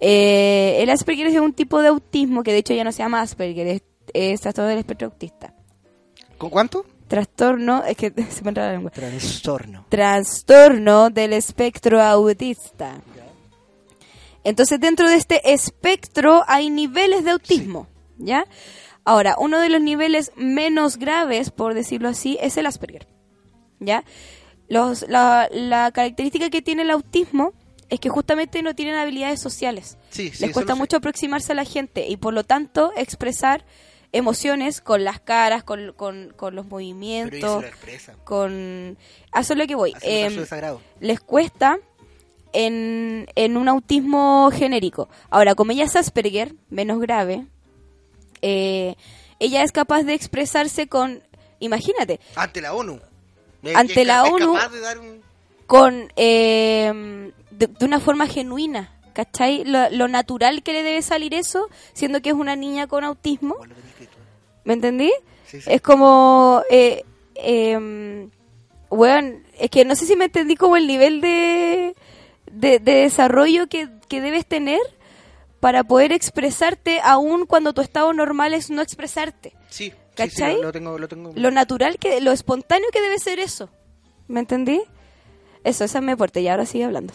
Eh, el Asperger es un tipo de autismo que de hecho ya no se llama Asperger, es, es trastorno del espectro autista. ¿Con cuánto? Trastorno, es que se me entra la lengua. Trastorno. Trastorno del espectro autista. Entonces, dentro de este espectro hay niveles de autismo, ¿ya? Ahora, uno de los niveles menos graves, por decirlo así, es el Asperger, ¿ya? Los, la, la característica que tiene el autismo es que justamente no tienen habilidades sociales. Sí, sí, Les cuesta mucho aproximarse a la gente y por lo tanto expresar emociones con las caras, con, con, con los movimientos, con... A eso es lo que voy. Desagrado. les cuesta en, en un autismo genérico. Ahora, como ella es Asperger, menos grave, eh, ella es capaz de expresarse con, imagínate, Ante la ONU. Es- Ante la ONU. un- con eh, de, de una forma genuina, ¿cachai? Lo, lo natural que le debe salir eso, siendo que es una niña con autismo, Bueno. ¿me entendí? Sí, sí. Es como, eh, eh, weón, es que no sé si me entendí como el nivel de, de, de desarrollo que, que debes tener para poder expresarte aún cuando tu estado normal es no expresarte. Sí, sí, sí, ¿Cachai? lo, lo tengo, lo tengo. Lo natural, que lo espontáneo que debe ser eso. ¿Me entendí? Eso, esa es mi aporte y ahora sigue hablando.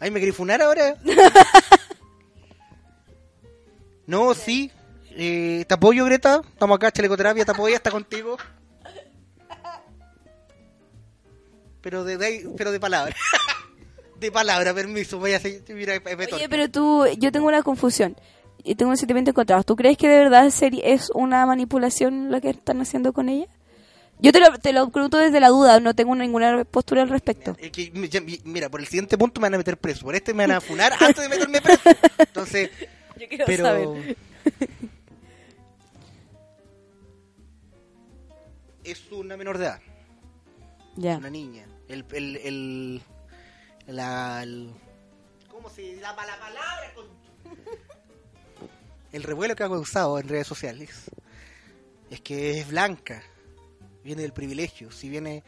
Ay, ¿me queréis funar ahora? no, sí. Eh, te apoyo, Greta. Estamos acá, chalecoterapia, te apoya, está contigo. Pero de, de- pero de palabra. de palabra, permiso. Voy a seguir. Mira, Oye, pero tú, yo tengo una confusión y tengo un sentimiento encontrado. ¿Tú crees que de verdad es una manipulación lo que están haciendo con ella? Yo te lo, te lo pregunto desde la duda, no tengo ninguna postura al respecto. Es que, mira, por el siguiente punto me van a meter preso. Por este me van a funar antes de meterme preso. Entonces, Yo quiero pero. saber. es una menor de edad. Ya. una niña. El, el, el, la, el- ¿cómo se la, la palabra? con- El revuelo que ha causado en redes sociales es que es blanca, viene del privilegio, si viene,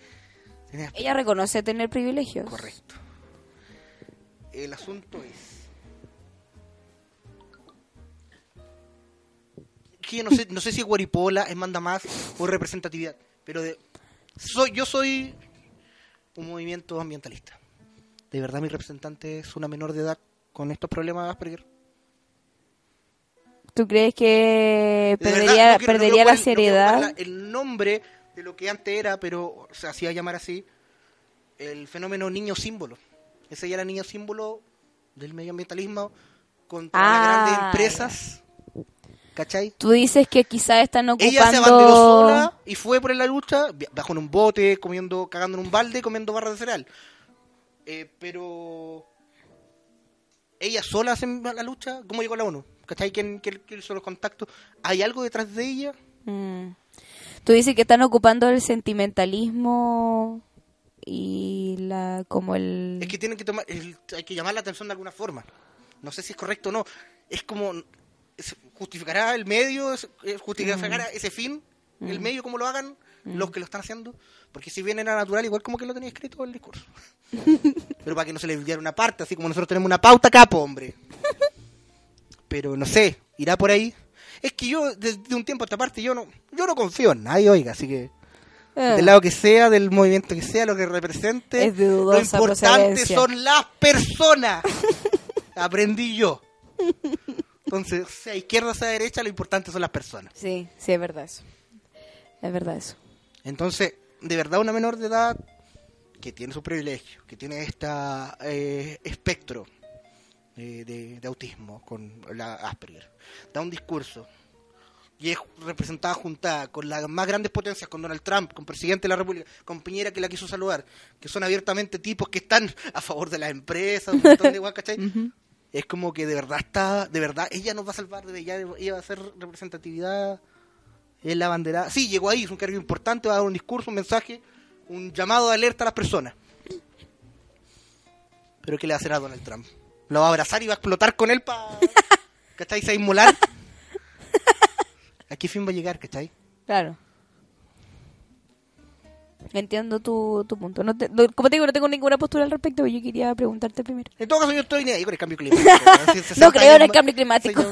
viene- Ella reconoce tener privilegios. correcto. El asunto es que no sé, no sé si Guaripola es manda más o representatividad, pero de, soy, yo soy un movimiento ambientalista. De verdad mi representante es una menor de edad con estos problemas de Asperger. ¿Tú crees que verdad, perdería, no quiero- no perdería quiero la no quiero seriedad? el nombre de lo que antes era, pero se hacía llamar así, el fenómeno niño símbolo. Ese ya era niño símbolo del medioambientalismo contra Ah, las grandes empresas. ¿Cachai? Tú dices que quizás están Ella se ocupando... sola y fue por la lucha, bajo en un bote, comiendo, cagando en un balde, comiendo barras de cereal. Eh, pero ella sola hace la lucha, ¿cómo llegó a la ONU? ¿Cachai? ¿Quién, quién, quién hizo los contactos? ¿Hay algo detrás de ella? Mm. Tú dices que están ocupando el sentimentalismo y la como el... Es que tienen que tomar, el- hay que llamar la atención de alguna forma. No sé si es correcto o no. Es como, es- justificará el medio, es- justificará ese fin, el medio como lo hagan, los que lo están haciendo. Porque si bien era natural, igual como que lo tenía escrito el discurso. Pero para que no se le olvidara una parte, así como nosotros tenemos una pauta capo, hombre. Pero no sé, irá por ahí. Es que yo, desde un tiempo a esta parte, yo no, yo no confío en nadie, oiga, así que Eh, del lado que sea, del movimiento que sea, lo que represente, Es de lo importante son las personas. Aprendí yo. Entonces, sea izquierda, sea derecha, lo importante son las personas. Sí, sí, es verdad eso. Es verdad eso. Entonces, de verdad, una menor de edad que tiene su privilegio, que tiene este espectro eh, de, de autismo con la Asperger, da un discurso y es representada juntada con las más grandes potencias, con Donald Trump, con presidente de la República, con Piñera que la quiso saludar, que son abiertamente tipos que están a favor de las empresas, un montón de guay, ¿cachai? Es como que de verdad está, de verdad, ella nos va a salvar, de ella, ella va a hacer representatividad es la bandera. Sí, llegó ahí, es un cargo importante, va a dar un discurso, un mensaje, un llamado de alerta a las personas. Pero ¿qué le va a hacer a Donald Trump? ¿Lo va a abrazar y va a explotar con él para... ¿Cachai? ¿Se va a inmolar? ¿A qué fin va a llegar, cachai? Claro. Entiendo tu, tu punto. No te- no- como te digo, no tengo ninguna postura al respecto, pero yo quería preguntarte primero. En todo caso, yo estoy ni ahí con el cambio climático. Así, 60 No creo en el cambio climático.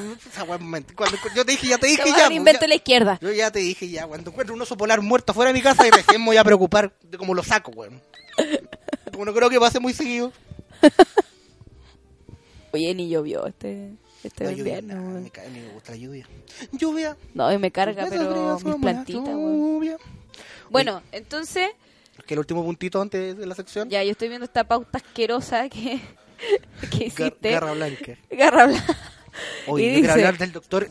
Yo te dije, ya te dije ya. un pues, invento de la izquierda. Yo ya te dije ya, cuando encuentre un oso polar muerto afuera de mi casa y recién me voy a preocupar de cómo lo saco, weón. Como no creo que pase muy seguido. Oye, ni llovió este, este La lluvia, invierno. nah, weón. me, ca- me gusta la lluvia. Lluvia. No, y me carga, Lluvia, pero lluvia, mis lluvia, plantitas, lluvia. Bueno, entonces, Que el último puntito antes de la sección. ya yo estoy viendo esta pauta asquerosa que, que hiciste. Garra Blanca. Garra blanca. Hoy Y yo dice- hablar del doctor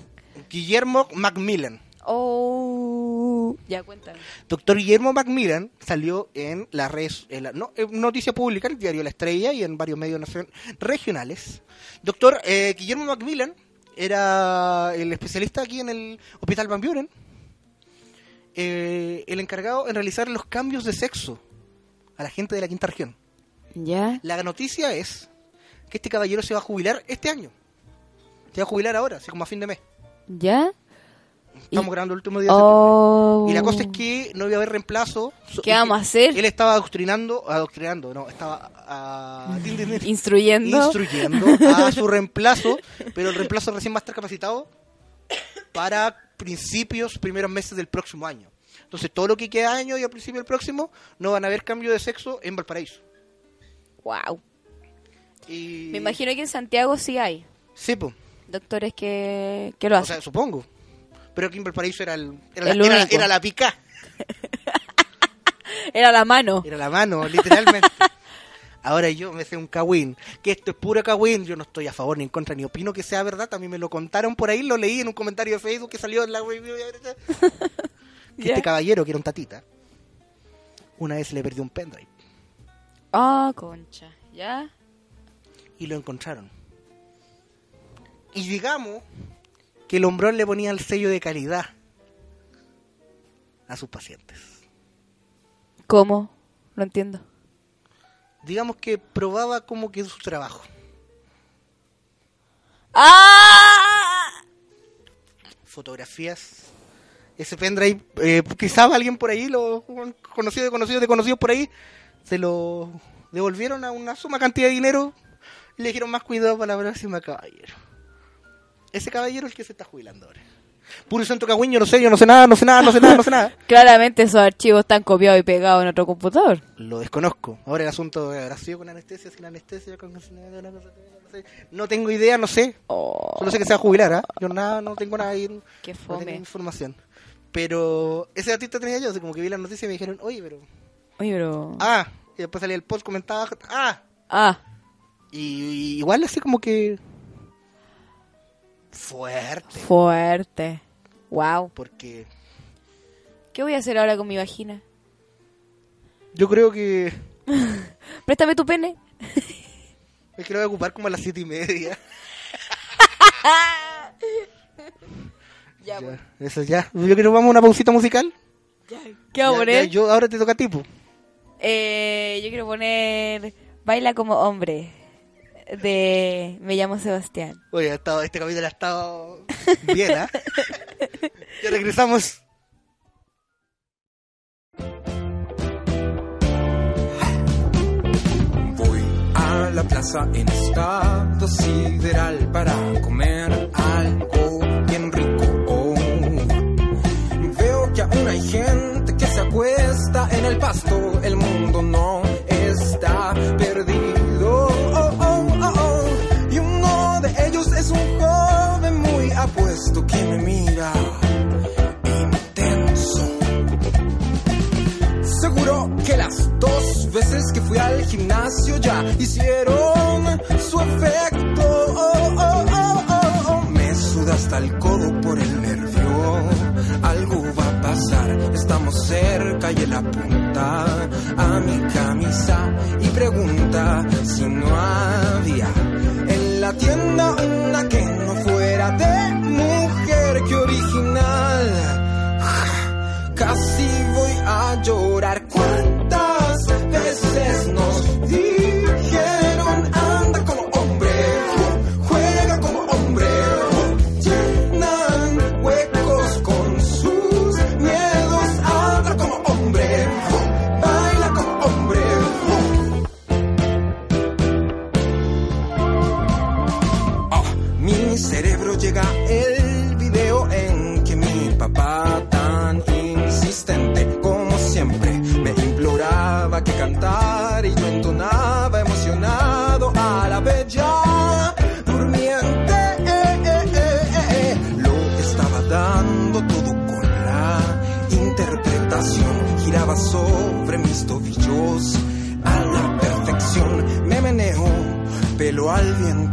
Guillermo Macmillan. Oh, ya cuéntame. Doctor Guillermo Macmillan salió en las redes, en la no, en noticia pública, en el diario La Estrella y en varios medios nacion- regionales. Doctor eh, Guillermo Macmillan era el especialista aquí en el Hospital Van Buren, eh, el encargado en realizar los cambios de sexo a la gente de la quinta región. Ya, La noticia es que este caballero se va a jubilar este año. Se va a jubilar ahora, así como a fin de mes. ya. Estamos Y- grabando el último día de y la cosa es que no iba a haber reemplazo. ¿Qué vamos a hacer? Él estaba adoctrinando, adoctrinando, no, estaba ah, din, din, Instruyendo. instruyendo a su reemplazo, pero el reemplazo recién va a estar capacitado para principios, primeros meses del próximo año. Entonces, todo lo que queda año y al principio del próximo no van a haber cambio de sexo en Valparaíso. wow. Y... Me imagino que en Santiago sí hay Sí, pues. doctores que, que lo O hacen. sea, supongo. Pero aquí en Valparaíso era, el, era, El la, era, la pica, Era la mano. era la mano, literalmente. Ahora yo me sé un cagüín, que esto es puro cagüín, yo no estoy a favor ni en contra, ni opino que sea verdad, también me lo contaron por ahí, lo leí en un comentario de Facebook que salió en la web. Que este caballero, que era un tatita, una vez le perdió un pendrive Ah, concha. ¿Ya? y lo encontraron. Y digamos que el hombrón le ponía el sello de calidad a sus pacientes. ¿Cómo? No entiendo. Digamos que probaba como que su trabajo. ¡Ah! fotografías. Ese pendrive, eh, quizás alguien por ahí, lo conocido de conocidos de conocidos por ahí, se lo devolvieron a una suma cantidad de dinero y le dijeron más cuidado para la próxima caballero. Ese caballero es el que se está jubilando ahora. Puro santo cagüín, yo no sé, yo no sé nada, no sé nada, no sé nada, no sé nada. Claramente esos archivos están copiados y pegados en otro computador. Lo desconozco. Ahora el asunto habrá sido con anestesia, sin anestesia, con... no tengo idea, no sé. Oh, Solo sé que se va a jubilar, ¿ah? Yo nada, no tengo nada ahí. qué No tengo fome. información. Pero ese artista tenía yo, así como que vi la noticia y me dijeron, oye, pero... Oye, pero... Ah, y después salía el post, comentaba, ah, Ah, y, y igual así como que... Fuerte, fuerte. Wow. porque ¿Qué voy a hacer ahora con mi vagina? yo creo que Préstame tu pene. es que lo voy a ocupar como a las siete y media. Ya, Ya, eso ya. Yo creo que vamos a una pausita musical. ¿Qué vamos a Ya, poner? ya, yo, ahora te toca a ti, po. Eh, yo quiero poner Baila como hombre de Me llamo Sebastián. Oye, estado, este capítulo ha estado bien, ¿ah? ¿eh? ya regresamos. Voy a la plaza en estado sideral para comer algo bien rico. Veo que aún hay gente que se acuesta en el pasto veces que fui al gimnasio ya hicieron su efecto. Oh, oh, oh, oh, oh. Me suda hasta el codo por el nervio. Algo va a pasar, estamos cerca y él apunta a mi camisa y pregunta si no había en la tienda una que no fuera de mujer que original. Casi voy a llorar. ¿Cuántas veces nos pelo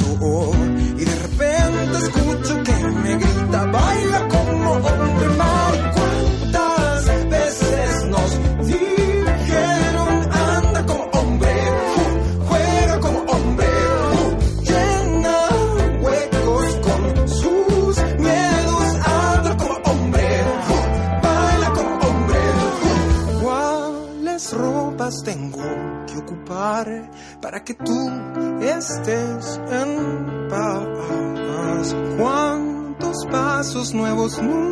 pasos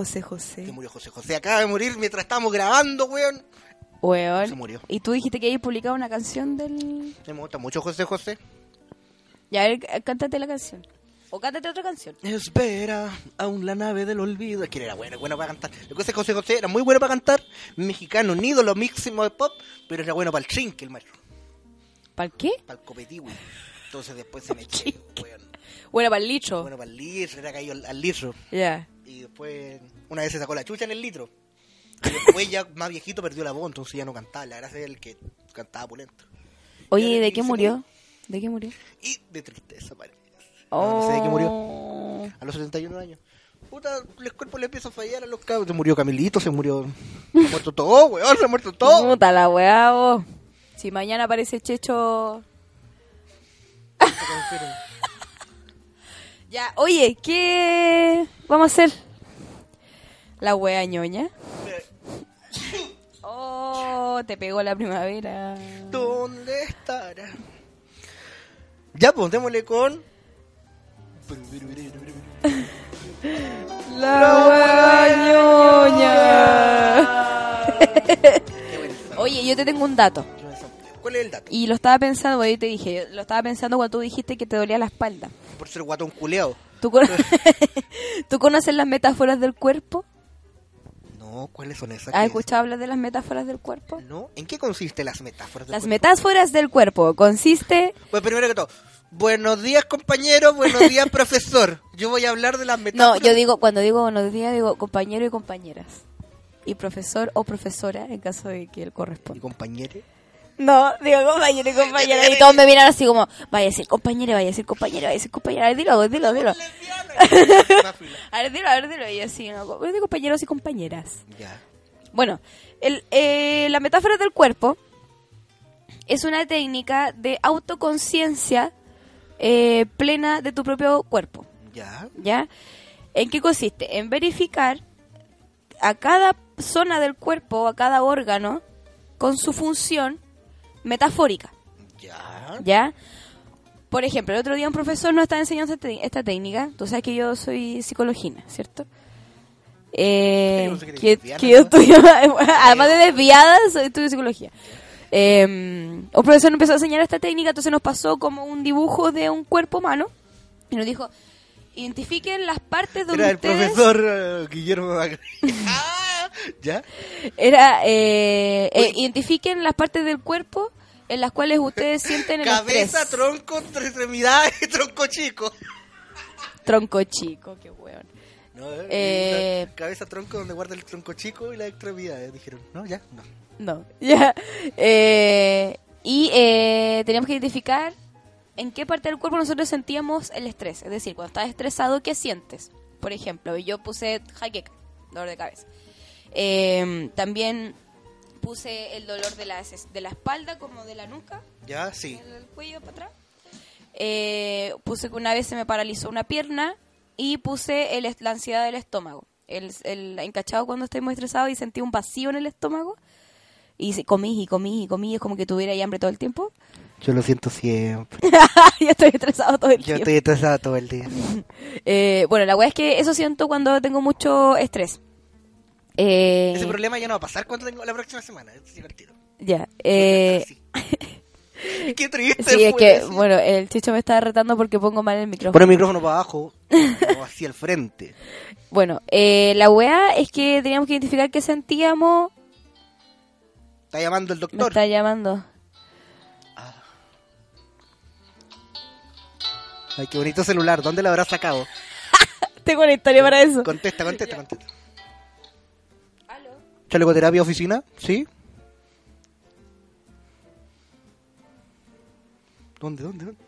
Murió José Se José. murió José José. Acaba de morir mientras estábamos grabando, weón. Weón. Se murió. Y tú dijiste que habías publicado una canción del... Me gusta mucho José José. Ya, a ver, c- cántate la canción. O cántate otra canción. Espera, aún la nave del olvido. Es que era bueno, bueno para cantar. Lo que es que José José era muy bueno para cantar. Mexicano, un ídolo máximo de pop, pero era bueno para el trinque, el maestro. ¿Para qué? Para el copetiwi. Entonces después se me eché, weón. Bueno, para el litro. Bueno, para el litro, era caído al, litro. Ya. Y después, una vez se sacó la chucha en el litro. Y después ya más viejito perdió la voz, entonces ya no cantaba. La gracia es el que cantaba pulento. Oye, Y ¿y ahora de qué murió? ¿De qué murió? Y de tristeza, parece. No, no sé de qué Oh. murió. A los 71 años. Puta, el cuerpo le empieza a fallar a los cabros. Se murió Camilito, se murió. Se ha muerto todo, weón, se ha muerto todo. Puta la weá, vos. Si mañana aparece Checho... Ya, oye, ¿qué vamos a hacer? La wea ñoña. Oh, te pegó la primavera. ¿Dónde estará? Ya, pues, démosle con. La wea ñoña. Oye, yo te tengo un dato. ¿Cuál es el dato? Y lo estaba pensando, ahí te dije, lo estaba pensando cuando tú dijiste que te dolía la espalda. Por ser guatón culeado. ¿Tú, con- ¿Tú conoces las metáforas del cuerpo? No. No, ¿cuáles son esas? ¿Has ¿Qué escuchado hablar de las metáforas del cuerpo? No, ¿en qué consiste las metáforas? del Las cuerpo? metáforas del cuerpo consiste... Pues primero que todo, buenos días compañero, buenos días profesor. Yo voy a hablar de las No, metáforas. yo digo, cuando digo buenos días, digo compañero y compañeras. Y profesor o profesora, en caso de que él corresponda. compañero. No, digo compañero y compañera. Y todos me miran así como, vaya a decir compañera, vaya a decir compañera, vaya a decir compañera. A ver, dilo, dilo, dilo. A ver, dilo, a ver, dilo. Y así, ¿no? De compañeros y compañeras. Ya. Bueno, el, eh, la metáfora del cuerpo es una técnica de autoconciencia eh, plena de tu propio cuerpo. Ya. ¿Ya? ¿En qué consiste? En verificar a cada zona del cuerpo, a cada órgano, con su función metafórica. Ya. ¿Ya? Por ejemplo, el otro día un profesor nos estaba enseñando esta, técnica. Tú sabes que yo soy psicologina, ¿cierto? Eh, que yo estudio, además de desviada, estudio psicología. Eh, un profesor empezó a enseñar esta técnica, entonces nos pasó como un dibujo de un cuerpo humano y nos dijo, identifiquen las partes donde Era el ustedes... profesor eh, Guillermo. Ah, ¿Ya? Era, eh, eh, identifiquen las partes del cuerpo en las cuales ustedes sienten el Cabeza, estrés. tronco, tres extremidades, tronco chico. Tronco chico, qué weón. No, eh, cabeza, tronco, donde guarda el tronco chico y las extremidades. Dijeron, no, ya, no. No, ya. Y eh, teníamos que identificar en qué parte del cuerpo nosotros sentíamos el estrés. Es decir, cuando estás estresado, ¿qué sientes? Por ejemplo, yo puse jaqueca, dolor de cabeza. Eh, también puse el dolor de la, de la espalda, como de la nuca, Ya, sí. el cuello para atrás. Eh, puse que una vez se me paralizó una pierna y puse el, la ansiedad del estómago. El, el encachado cuando estoy muy estresado y sentí un vacío en el estómago. Y comí y comí y comí, es como que tuviera ahí hambre todo el tiempo. Yo lo siento siempre. Yo estoy estresado todo el Yo tiempo. estoy estresado todo el día. Eh, bueno, la weá es que eso siento cuando tengo mucho estrés. Eh, Ese problema ya no va a pasar cuando tengo la próxima semana. Es divertido. ya. Eh. Qué triste. sí, es que, bueno, el chicho me está retando porque pongo mal el micrófono. Pon el micrófono para abajo o hacia el frente. Bueno, eh, la weá es que teníamos que identificar qué sentíamos. Está llamando el Me doctor. está llamando. Ay, qué bonito celular. ¿Dónde lo habrá sacado? Tengo una historia para eso. Contesta, contesta, contesta. ¿Chalecoterapia oficina? ¿Sí? ¿Dónde, dónde, dónde?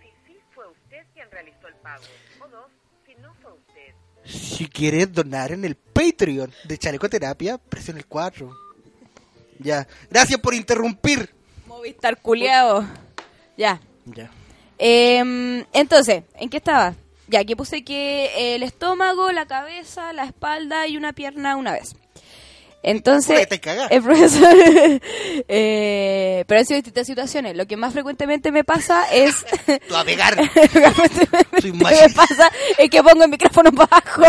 Si sí fue usted quien realizó el pago. O dos, si no fue usted. Si quieres donar en el Patreon de Chalecoterapia, presiona el 4. Ya. Gracias por interrumpir. Movistar culiao. Ya. Ya. Em, entonces, ¿en qué estaba? Ya, aquí puse que el estómago, la cabeza, la espalda y una pierna una vez. Entonces, el profesor... eh, pero han sido distintas situaciones. Lo que más frecuentemente me pasa es... Tú a pegar. Soy me pasa es que pongo el micrófono para abajo.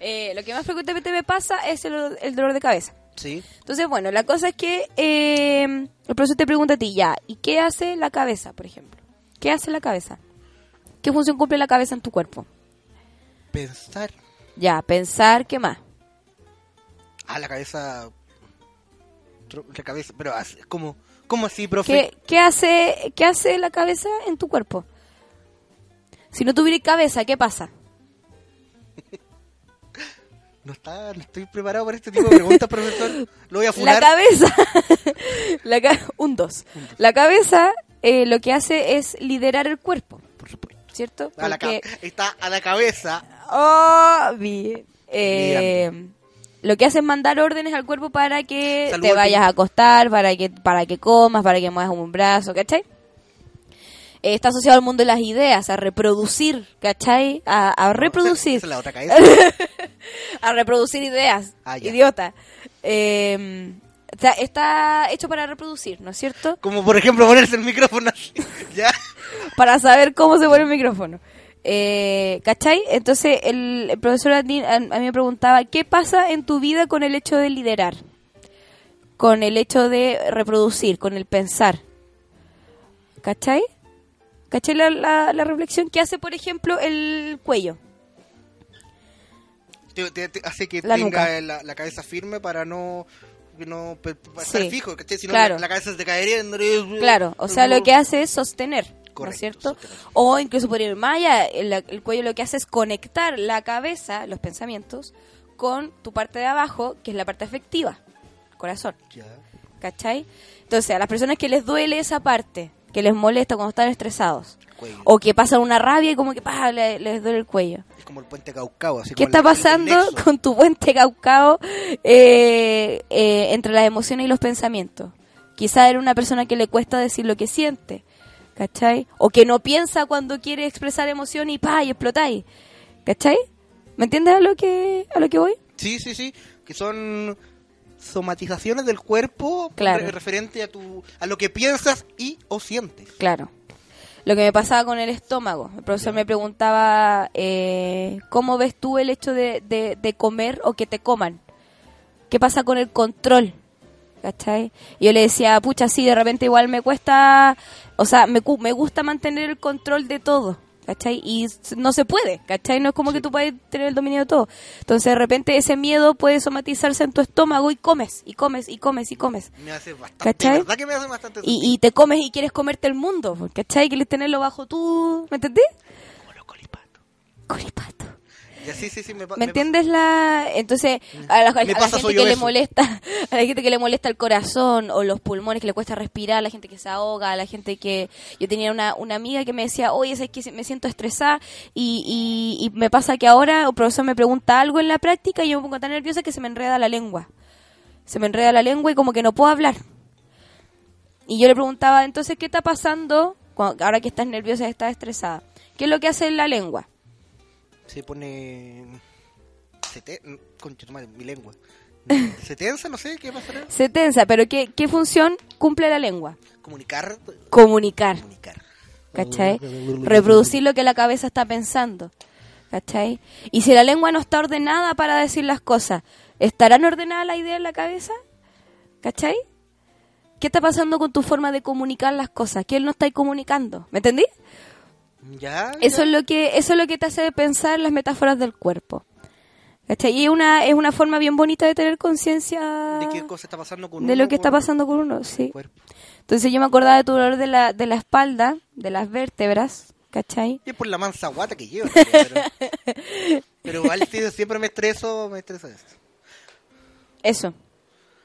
Eh, lo que más frecuentemente me pasa es el, el dolor de cabeza. Sí. Entonces, bueno, la cosa es que eh, el profesor te pregunta a ti, ya, ¿y qué hace la cabeza, por ejemplo? ¿Qué hace la cabeza? ¿Qué función cumple la cabeza en tu cuerpo? Pensar. Ya, pensar, ¿qué más? Ah, la cabeza. La cabeza. Pero ¿cómo, cómo así, profe? ¿Qué, qué hace, ¿Qué hace la cabeza en tu cuerpo? Si no tuviera cabeza, ¿qué pasa? No, está, no estoy preparado para este tipo de preguntas, profesor. Lo voy a La funar. cabeza, la ca- un dos. La cabeza eh, lo que hace es liderar el cuerpo, Por supuesto. ¿cierto? A la está a la cabeza. Oh, bien. Eh, lo que hace es mandar órdenes al cuerpo para que Salud, te vayas a acostar, para que para que comas, para que muevas un brazo, ¿cachai? Eh, está asociado al mundo de las ideas, a reproducir, ¿cachai? A, a reproducir, Esa es la otra a reproducir ideas, Ah, idiota. Eh, o sea, está hecho para reproducir, ¿no es cierto? Como por ejemplo ponerse el micrófono así. ¿Ya? para saber cómo se pone el micrófono. Eh, ¿Cachai? Entonces el, el profesor Andín a, a mí me preguntaba, ¿qué pasa en tu vida con el hecho de liderar? Con el hecho de reproducir, con el pensar. ¿Cachai? ¿Cachai la, la, la reflexión que hace, por ejemplo, el cuello? Estoy Te- te- te hace que La tenga la, la cabeza firme para no no pe- para Sí. estar fijo. Si no, Claro. la, cabeza se te caería. Claro, o sea, lo que hace es sostener, ¿no es Correcto, cierto? sostener. O incluso por ir allá, el, el cuello lo que hace es conectar la cabeza, los pensamientos, con tu parte de abajo, que es la parte afectiva, el corazón, Ya. ¿cachai? Entonces, a las personas que les duele esa parte, que les molesta cuando están estresados, o que pasan una rabia y como que pa, le- les duele el cuello. Es como el puente Caucao. Así ¿Qué está pasando con tu puente caucao eh, eh, entre las emociones y los pensamientos? Quizá era una persona que le cuesta decir lo que siente, ¿cachai? O que no piensa cuando quiere expresar emoción y pa, y explotáis, ¿cachai? ¿Me entiendes a lo que, a lo que voy? Sí, sí, sí. Que son somatizaciones del cuerpo Claro. re- referente a tu a lo que piensas y o sientes. Claro. Lo que me pasaba con el estómago. El profesor me preguntaba, eh, ¿cómo ves tú el hecho de, de- de comer o que te coman? ¿Qué pasa con el control? ¿Cachai? Y yo le decía, pucha, sí, de repente igual me cuesta, o sea, me, me gusta mantener el control de todo. ¿Cachai? Y no se puede, ¿cachai? No es como que tú puedes tener el dominio de todo. Entonces, de repente, ese miedo puede somatizarse en tu estómago y comes, y comes, y comes, y comes. Me hace bastante. ¿Cachai? verdad que me hace bastante Y, y te comes y quieres comerte el mundo, ¿cachai? Quieres tenerlo bajo tú, ¿me entendés? Como los colipatos. Colipato. Ya sí, sí, sí, me, ¿Me me entiendes la...? Entonces, a la, a gente que le molesta, a la gente que le molesta el corazón o los pulmones, que le cuesta respirar, a la gente que se ahoga, a la gente que... Yo tenía una, una amiga que me decía, oye, es que me siento estresada y, y, y me pasa que ahora el profesor me pregunta algo en la práctica y yo me pongo tan nerviosa que se me enreda la lengua. Se me enreda la lengua y como que no puedo hablar. Y yo le preguntaba, entonces, ¿qué está pasando ahora que estás nerviosa y estás estresada? ¿Qué es lo que hace la lengua? Se pone. Se te... Concha tu madre, mi lengua. Se tensa, no sé, ¿qué pasará? Se tensa, pero ¿qué, qué función cumple la lengua? Comunicar. Comunicar, Comunicar. ¿cachai? Reproducir lo que la cabeza está pensando, ¿cachai? Y si la lengua no está ordenada para decir las cosas, ¿estarán ordenadas las ideas en la cabeza? ¿Cachai? ¿Qué está pasando con tu forma de comunicar las cosas? ¿Qué no estáis comunicando? ¿Me entendí? Ya. Eso ya. es lo que eso es lo que te hace pensar las metáforas del cuerpo. ¿Cachai? Y es una, es una forma bien bonita de tener conciencia ¿De qué cosa está pasando con de uno lo que está pasando con uno, sí. Entonces yo me acordaba de tu dolor de la, de la espalda, de las vértebras, ¿cachai? Y por la mansa guata que llevo. Pero, pero igual sí, siempre me estreso, me estresa eso. Eso.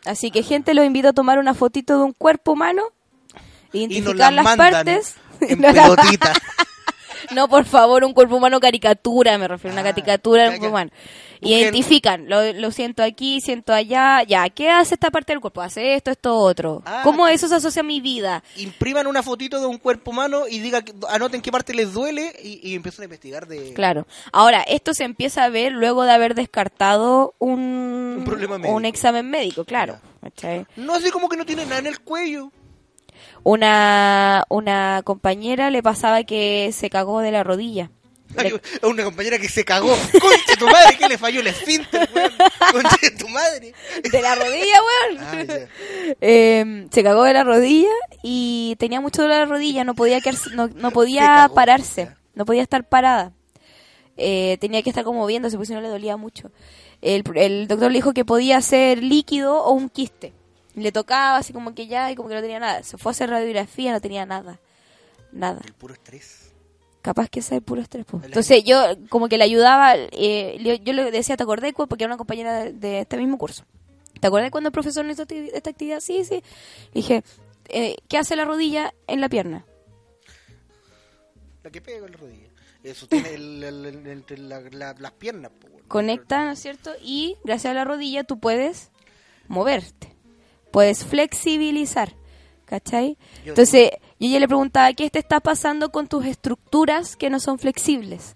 Así que gente, los invito a tomar una fotito de un cuerpo humano, Y nos identificar la las mandan partes. en pelotita. no, por favor, un cuerpo humano caricatura, me refiero a una Ah, caricatura de un cuerpo humano. Busquen- Identifican, lo, lo siento aquí, siento allá, ya, ¿qué hace esta parte del cuerpo? Hace esto, esto, otro. Ah, ¿Cómo eso se asocia a mi vida? Impriman una fotito de un cuerpo humano y diga, que- anoten qué parte les duele y, y empiezan a investigar de... Claro. Ahora, esto se empieza a ver luego de haber descartado un, Un problema médico. un examen médico, claro. No así como que no tiene nada en el cuello. Una, una compañera le pasaba que se cagó de la rodilla. Le- una compañera que se cagó. Concha tu madre, que le falló el esfínter, weón. Concha de tu madre. de la rodilla, weón. Ah. Eh, se cagó de la rodilla y tenía mucho dolor de la rodilla, no podía quedarse- no, no podía pararse, no podía estar parada. Eh, tenía que estar como moviéndose porque si no le dolía mucho. El, el doctor le dijo que podía ser líquido o un quiste. Le tocaba así como que ya y como que no tenía nada. Se fue a hacer radiografía, no tenía nada. Nada. El puro estrés. Capaz que sea el puro estrés. po. El Entonces yo como que le ayudaba, eh, yo le decía, ¿te acordé? Porque era una compañera de, este mismo curso. ¿Te acordás cuando el profesor hizo esta actividad? Sí, sí. Le dije, eh, ¿qué hace la rodilla en la pierna? La que pega en la rodilla. Eso tiene el, el- el- entre la- la- las piernas. Conecta, ¿no es cierto? Y gracias a la rodilla tú puedes moverte. Puedes flexibilizar. ¿Cachai? Entonces, yo ya le preguntaba, ¿qué te está pasando con tus estructuras que no son flexibles?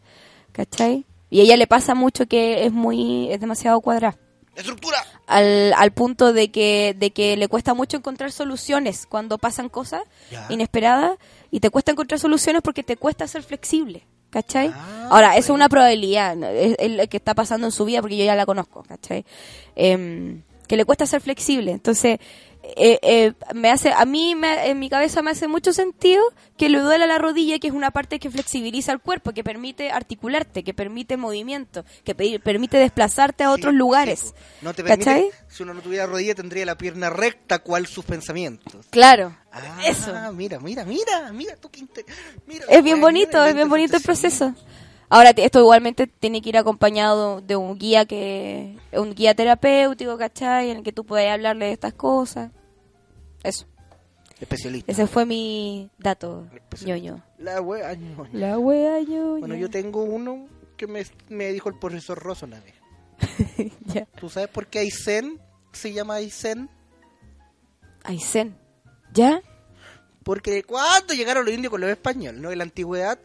¿Cachai? Y a ella le pasa mucho que es muy, es demasiado cuadrada. ¡Estructura! al, al punto de que, de que le cuesta mucho encontrar soluciones cuando pasan cosas Ya. inesperadas y te cuesta encontrar soluciones porque te cuesta ser flexible, ¿cachai? Ah, Ahora, eso es una probabilidad, es, es lo que está pasando en su vida porque yo ya la conozco, ¿cachai? Em, que le cuesta ser flexible. Entonces, eh, eh, me hace, a mí me- en mi cabeza me hace mucho sentido que le duela la rodilla, que es una parte que flexibiliza el cuerpo, que permite articularte, que permite movimiento, que pe- permite desplazarte a otros Sí, lugares. sí, po. no te permite, ¿Cachai? si uno no tuviera rodilla tendría la pierna recta cual sus pensamientos. Claro, Ah, eso. mira, mira, mira, mira tú qué inte- mira Es bien bonito, es bien bonito el proceso. Ahora, esto igualmente tiene que ir acompañado de un guía que un guía terapéutico, ¿cachai? En el que tú puedas hablarle de estas cosas. Eso. Especialista. Ese fue mi dato, ñoño. La wea, ñoño. La wea ñoño. Bueno, yo tengo uno que me, me dijo el profesor Rosso una vez. ya. ¿Tú sabes por qué Aysén se llama Aysén? Aysén. ¿Ya? Porque cuando llegaron los indios con los españoles, ¿no? En la antigüedad,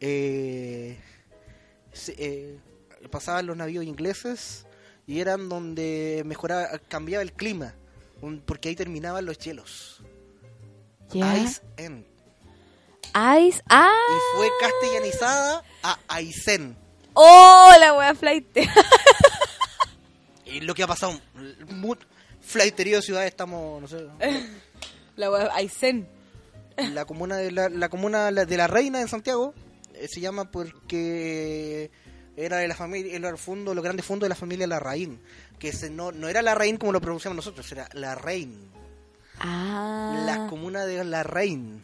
eh, eh, pasaban los navíos ingleses y eran donde mejoraba, cambiaba el clima, un- porque ahí terminaban los hielos. Ice End. Ice. ¡Ah! Y fue castellanizada a Aysén. ¡Oh, la wea flight! Y lo que ha pasado, mu- flighterío de ciudades, estamos, no sé, la wea Aysén. la comuna de la, la comuna de la Reina en Santiago se llama porque era de la familia era el fondo los grandes fondos de la familia Larraín que se, no, no era Larraín como lo pronunciamos nosotros era Larraín Ah. la comuna de Larraín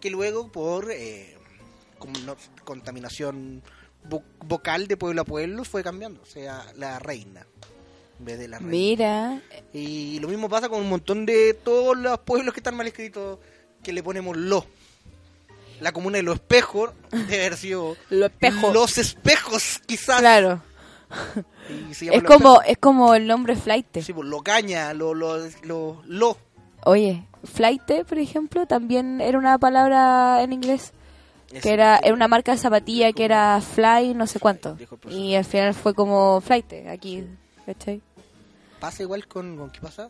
que luego por eh, contaminación vo- vocal de pueblo a pueblo fue cambiando o sea la reina en vez de la reina Mira. y lo mismo pasa con un montón de todos los pueblos que están mal escritos, que le ponemos lo. La comuna de los espejos debe haber sido Los espejos. Los espejos, quizás. Claro. Es como, Espejos. es como el nombre flight. Sí, pues, lo caña, lo, lo, lo, lo. Oye, flight, por ejemplo, también era una palabra en inglés. Es- Que era, era una marca de zapatilla que era fly, no sé cuánto. Y al final fue como flight, aquí. ¿Cachai? Pasa igual con, con qué pasa.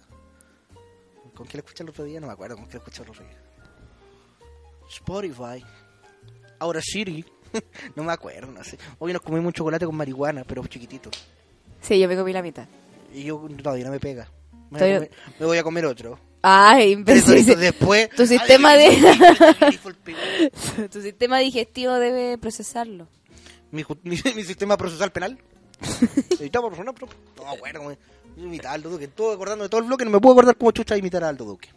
¿Con qué le escuché el otro día? No me acuerdo con qué le escuché el otro día. Spotify. Ahora Siri. no me acuerdo, no sé. Hoy nos comimos un chocolate con marihuana, pero chiquitito. Sí, yo me comí la mitad. Y yo todavía no me pega. Me, voy, a comer, me voy a comer otro. Ay, imbécil. después. Tu sistema de- tu sistema digestivo debe procesarlo. mi, mi, mi sistema procesal penal. Necesitamos no me acuerdo. güey. Yo imitaba a Aldo Duque. Estuve acordando de todo el bloque. No me puedo acordar cómo chucha imitar a Aldo Duque.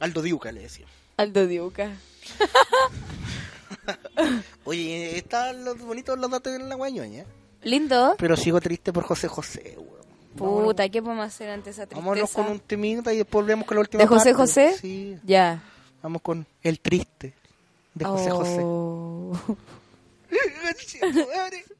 Aldo Diuca le decía. Aldo Diuca. Oye, están los bonitos los datos en la guañoña. Lindo. Pero sigo triste por José José, weón. Puta, ¿qué podemos hacer ante esa tristeza? Vámonos con un temita y después volvemos con la última ¿De José parte. José? Sí. Ya. Vamos con El Triste de José José.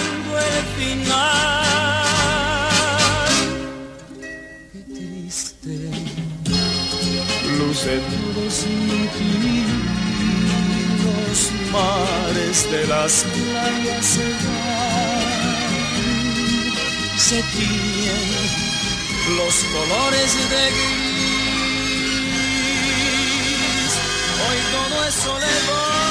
luce todos los mares de las playas se van, se tiñen los colores de gris, hoy todo es soledad,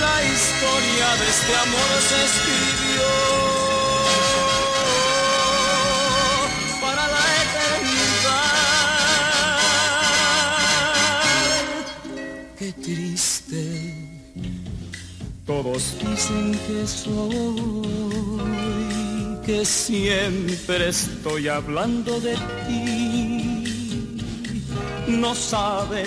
La historia de este amor se escribió para la eternidad. Qué triste. Todos dicen que soy, que siempre estoy hablando de ti. No saben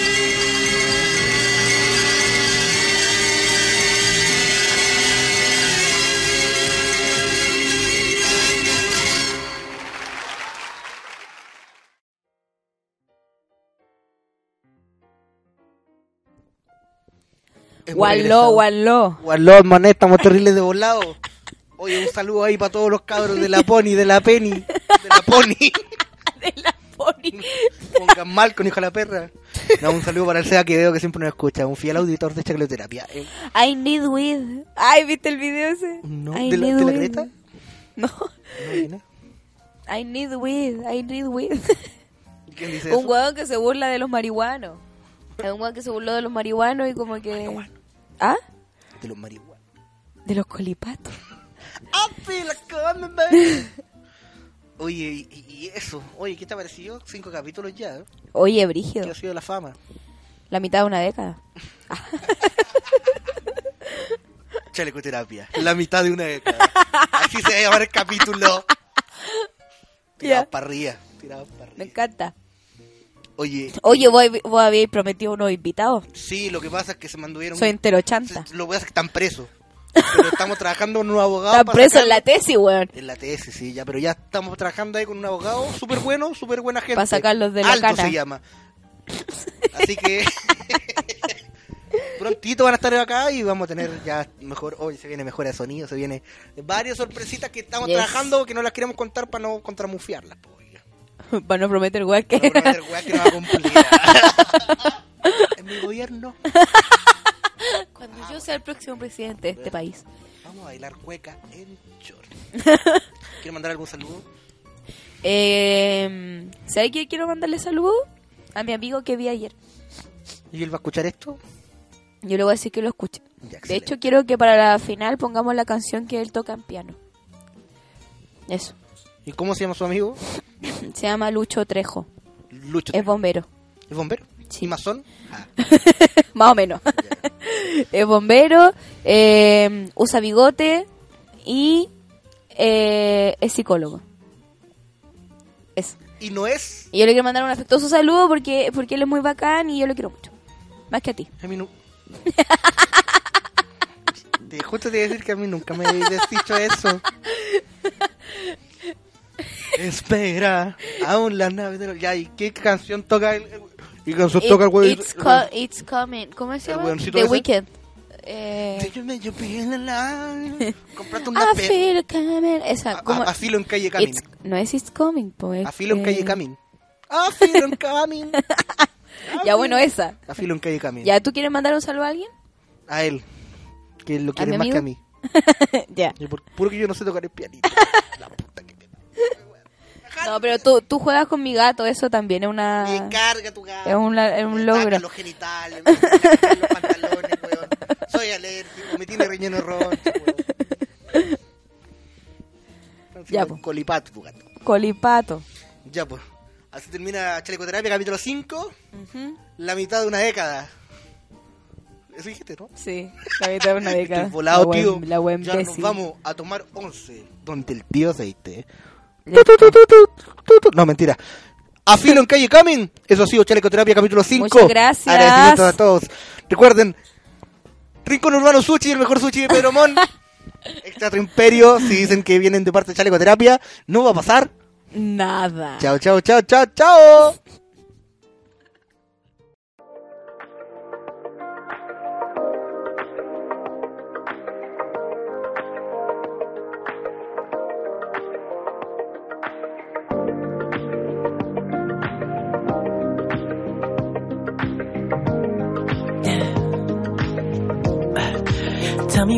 Gualó, gualó. Gualó, mané, estamos terribles de volado. Oye, un saludo ahí para todos los cabros de la Pony, de la Penny, de la Pony. De la pony. Pongan mal con hijo de la perra. No, un saludo para el Seba que veo que siempre nos escucha, un fiel auditor de Chacloterapia. Eh, I need weed. Ay, ¿viste el video ese? No, I ¿de la- de. Greta? No. ¿no? I need weed. I need weed. ¿Quién dice Un eso? hueón que se burla de los marihuanos. Es un hueón que se burló de los marihuanos y como que... ¿Ah? De los marihuanos. De los colipatos. Back. Oye, y, y eso. Oye, ¿qué te ha parecido? Cinco capítulos ya. ¿eh? Oye, ¿Qué brígido. ha sido la fama? La mitad de una década. Chalecoterapia. La mitad de una década. Así se va a llamar el capítulo. Tirados Ya. para arriba. Tirados para Me arriba. encanta. Oye, Oye, vos, vos habéis prometido unos invitados. sí, lo que pasa es que se manduvieron. Soy entero chanta. Lo que pasa es que están presos. Pero estamos trabajando con un abogado. Está para preso en la tesis, weón. En la TS, sí, ya, pero ya estamos trabajando ahí con un abogado súper bueno, súper buena gente. Pa' sacarlos de la Alto cana. se llama. Así que prontito van a estar acá y vamos a tener ya mejor, hoy se viene mejor de sonido, se viene varias sorpresitas que estamos Yes. trabajando que no las queremos contar para no contramufiarlas. po. Para no prometer, weón, que... No prometer weas que no va a cumplir. en mi gobierno Cuando yo sea el próximo presidente de este país. vamos a bailar cueca en short. ¿Quiere mandar algún saludo? Eh, ¿Sabes qué quiero mandarle saludos? A mi amigo que vi ayer. ¿Y él va a escuchar esto? Yo le voy a decir que lo escuche. Ya, De hecho, quiero que para la final pongamos la canción que él toca en piano. Eso. ¿Y cómo se llama su amigo? Se llama Lucho Trejo. Lucho. Es bombero. ¿Es bombero? Sí. ¿Y masón? Ah, Más o menos. es bombero, eh, usa bigote y eh, es psicólogo. Eso. y no es. Y yo le quiero mandar un afectuoso saludo porque, porque él es muy bacán y yo lo quiero mucho. Más que a ti. A mí no. Justo te iba a decir que a mí nunca me habéis dicho eso. Espera, aún la nave de los... Ya, ¿y qué canción toca el... ¿Y canción toca el It- güey? it's, co- it's coming. ¿Cómo se ¿El llama? weoncito The ese? Weeknd. Eh, feel alive? Comprate una I pe... feel it coming. Esa, A, ¿cómo? a- a filo en calle Camin. It's- no es It's coming, pues. A filo en eh, calle Camin. A filo en Camin. Ya bueno, esa. A filo en calle Camin. ¿Ya tú quieres mandar un saludo a alguien? A él. Que lo ¿A quieren mi más que a amigo? mí. ya. Por- puro que yo no sé tocar el pianito. La puta que No, pero tú, tú juegas con mi gato, eso también es una... Me carga tu gato. Es un, la- es un me logro. saca los genitales, me los pantalones, weón. Soy alérgico, me tiene relleno de roncha, weón. Ya, po. Colipato tu gato. Colipato. Ya, pues. Así termina Chalecoterapia, capítulo 5. La mitad de una década. Eso dijiste, ¿no? Sí, la mitad de una década. Volado, la tío. La wea ya nos vamos a tomar 11. Donde el tío aceite. No, mentira. Afilo en calle Camin. Eso ha sido Chalecoterapia capítulo 5. Muchas gracias. Agradecimientos a todos. Recuerden, Rincón Urbano Sushi, el mejor sushi de Pedro Mon. Extra Imperio. Si dicen que vienen de parte de Chalecoterapia, no va a pasar. Nada. Chao, chao, chao, chao, chao.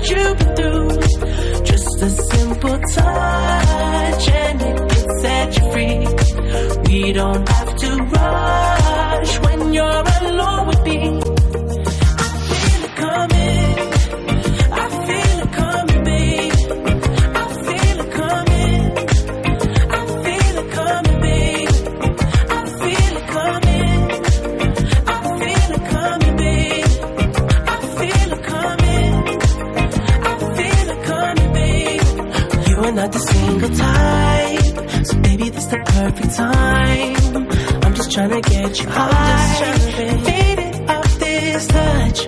what you've been through. Just a simple touch and it can set you free. We don't have to rush when you're alone with me. Perfect time. I'm just trying to get you high, faded off this touch.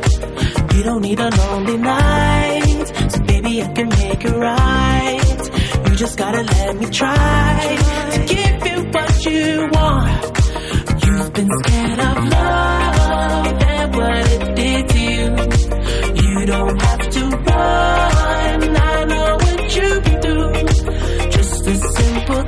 You don't need a lonely night, so baby, I can make it right. You just gotta let me try to give you what you want. You've been scared of love and what it did to you. You don't have to run. I know what you've been through.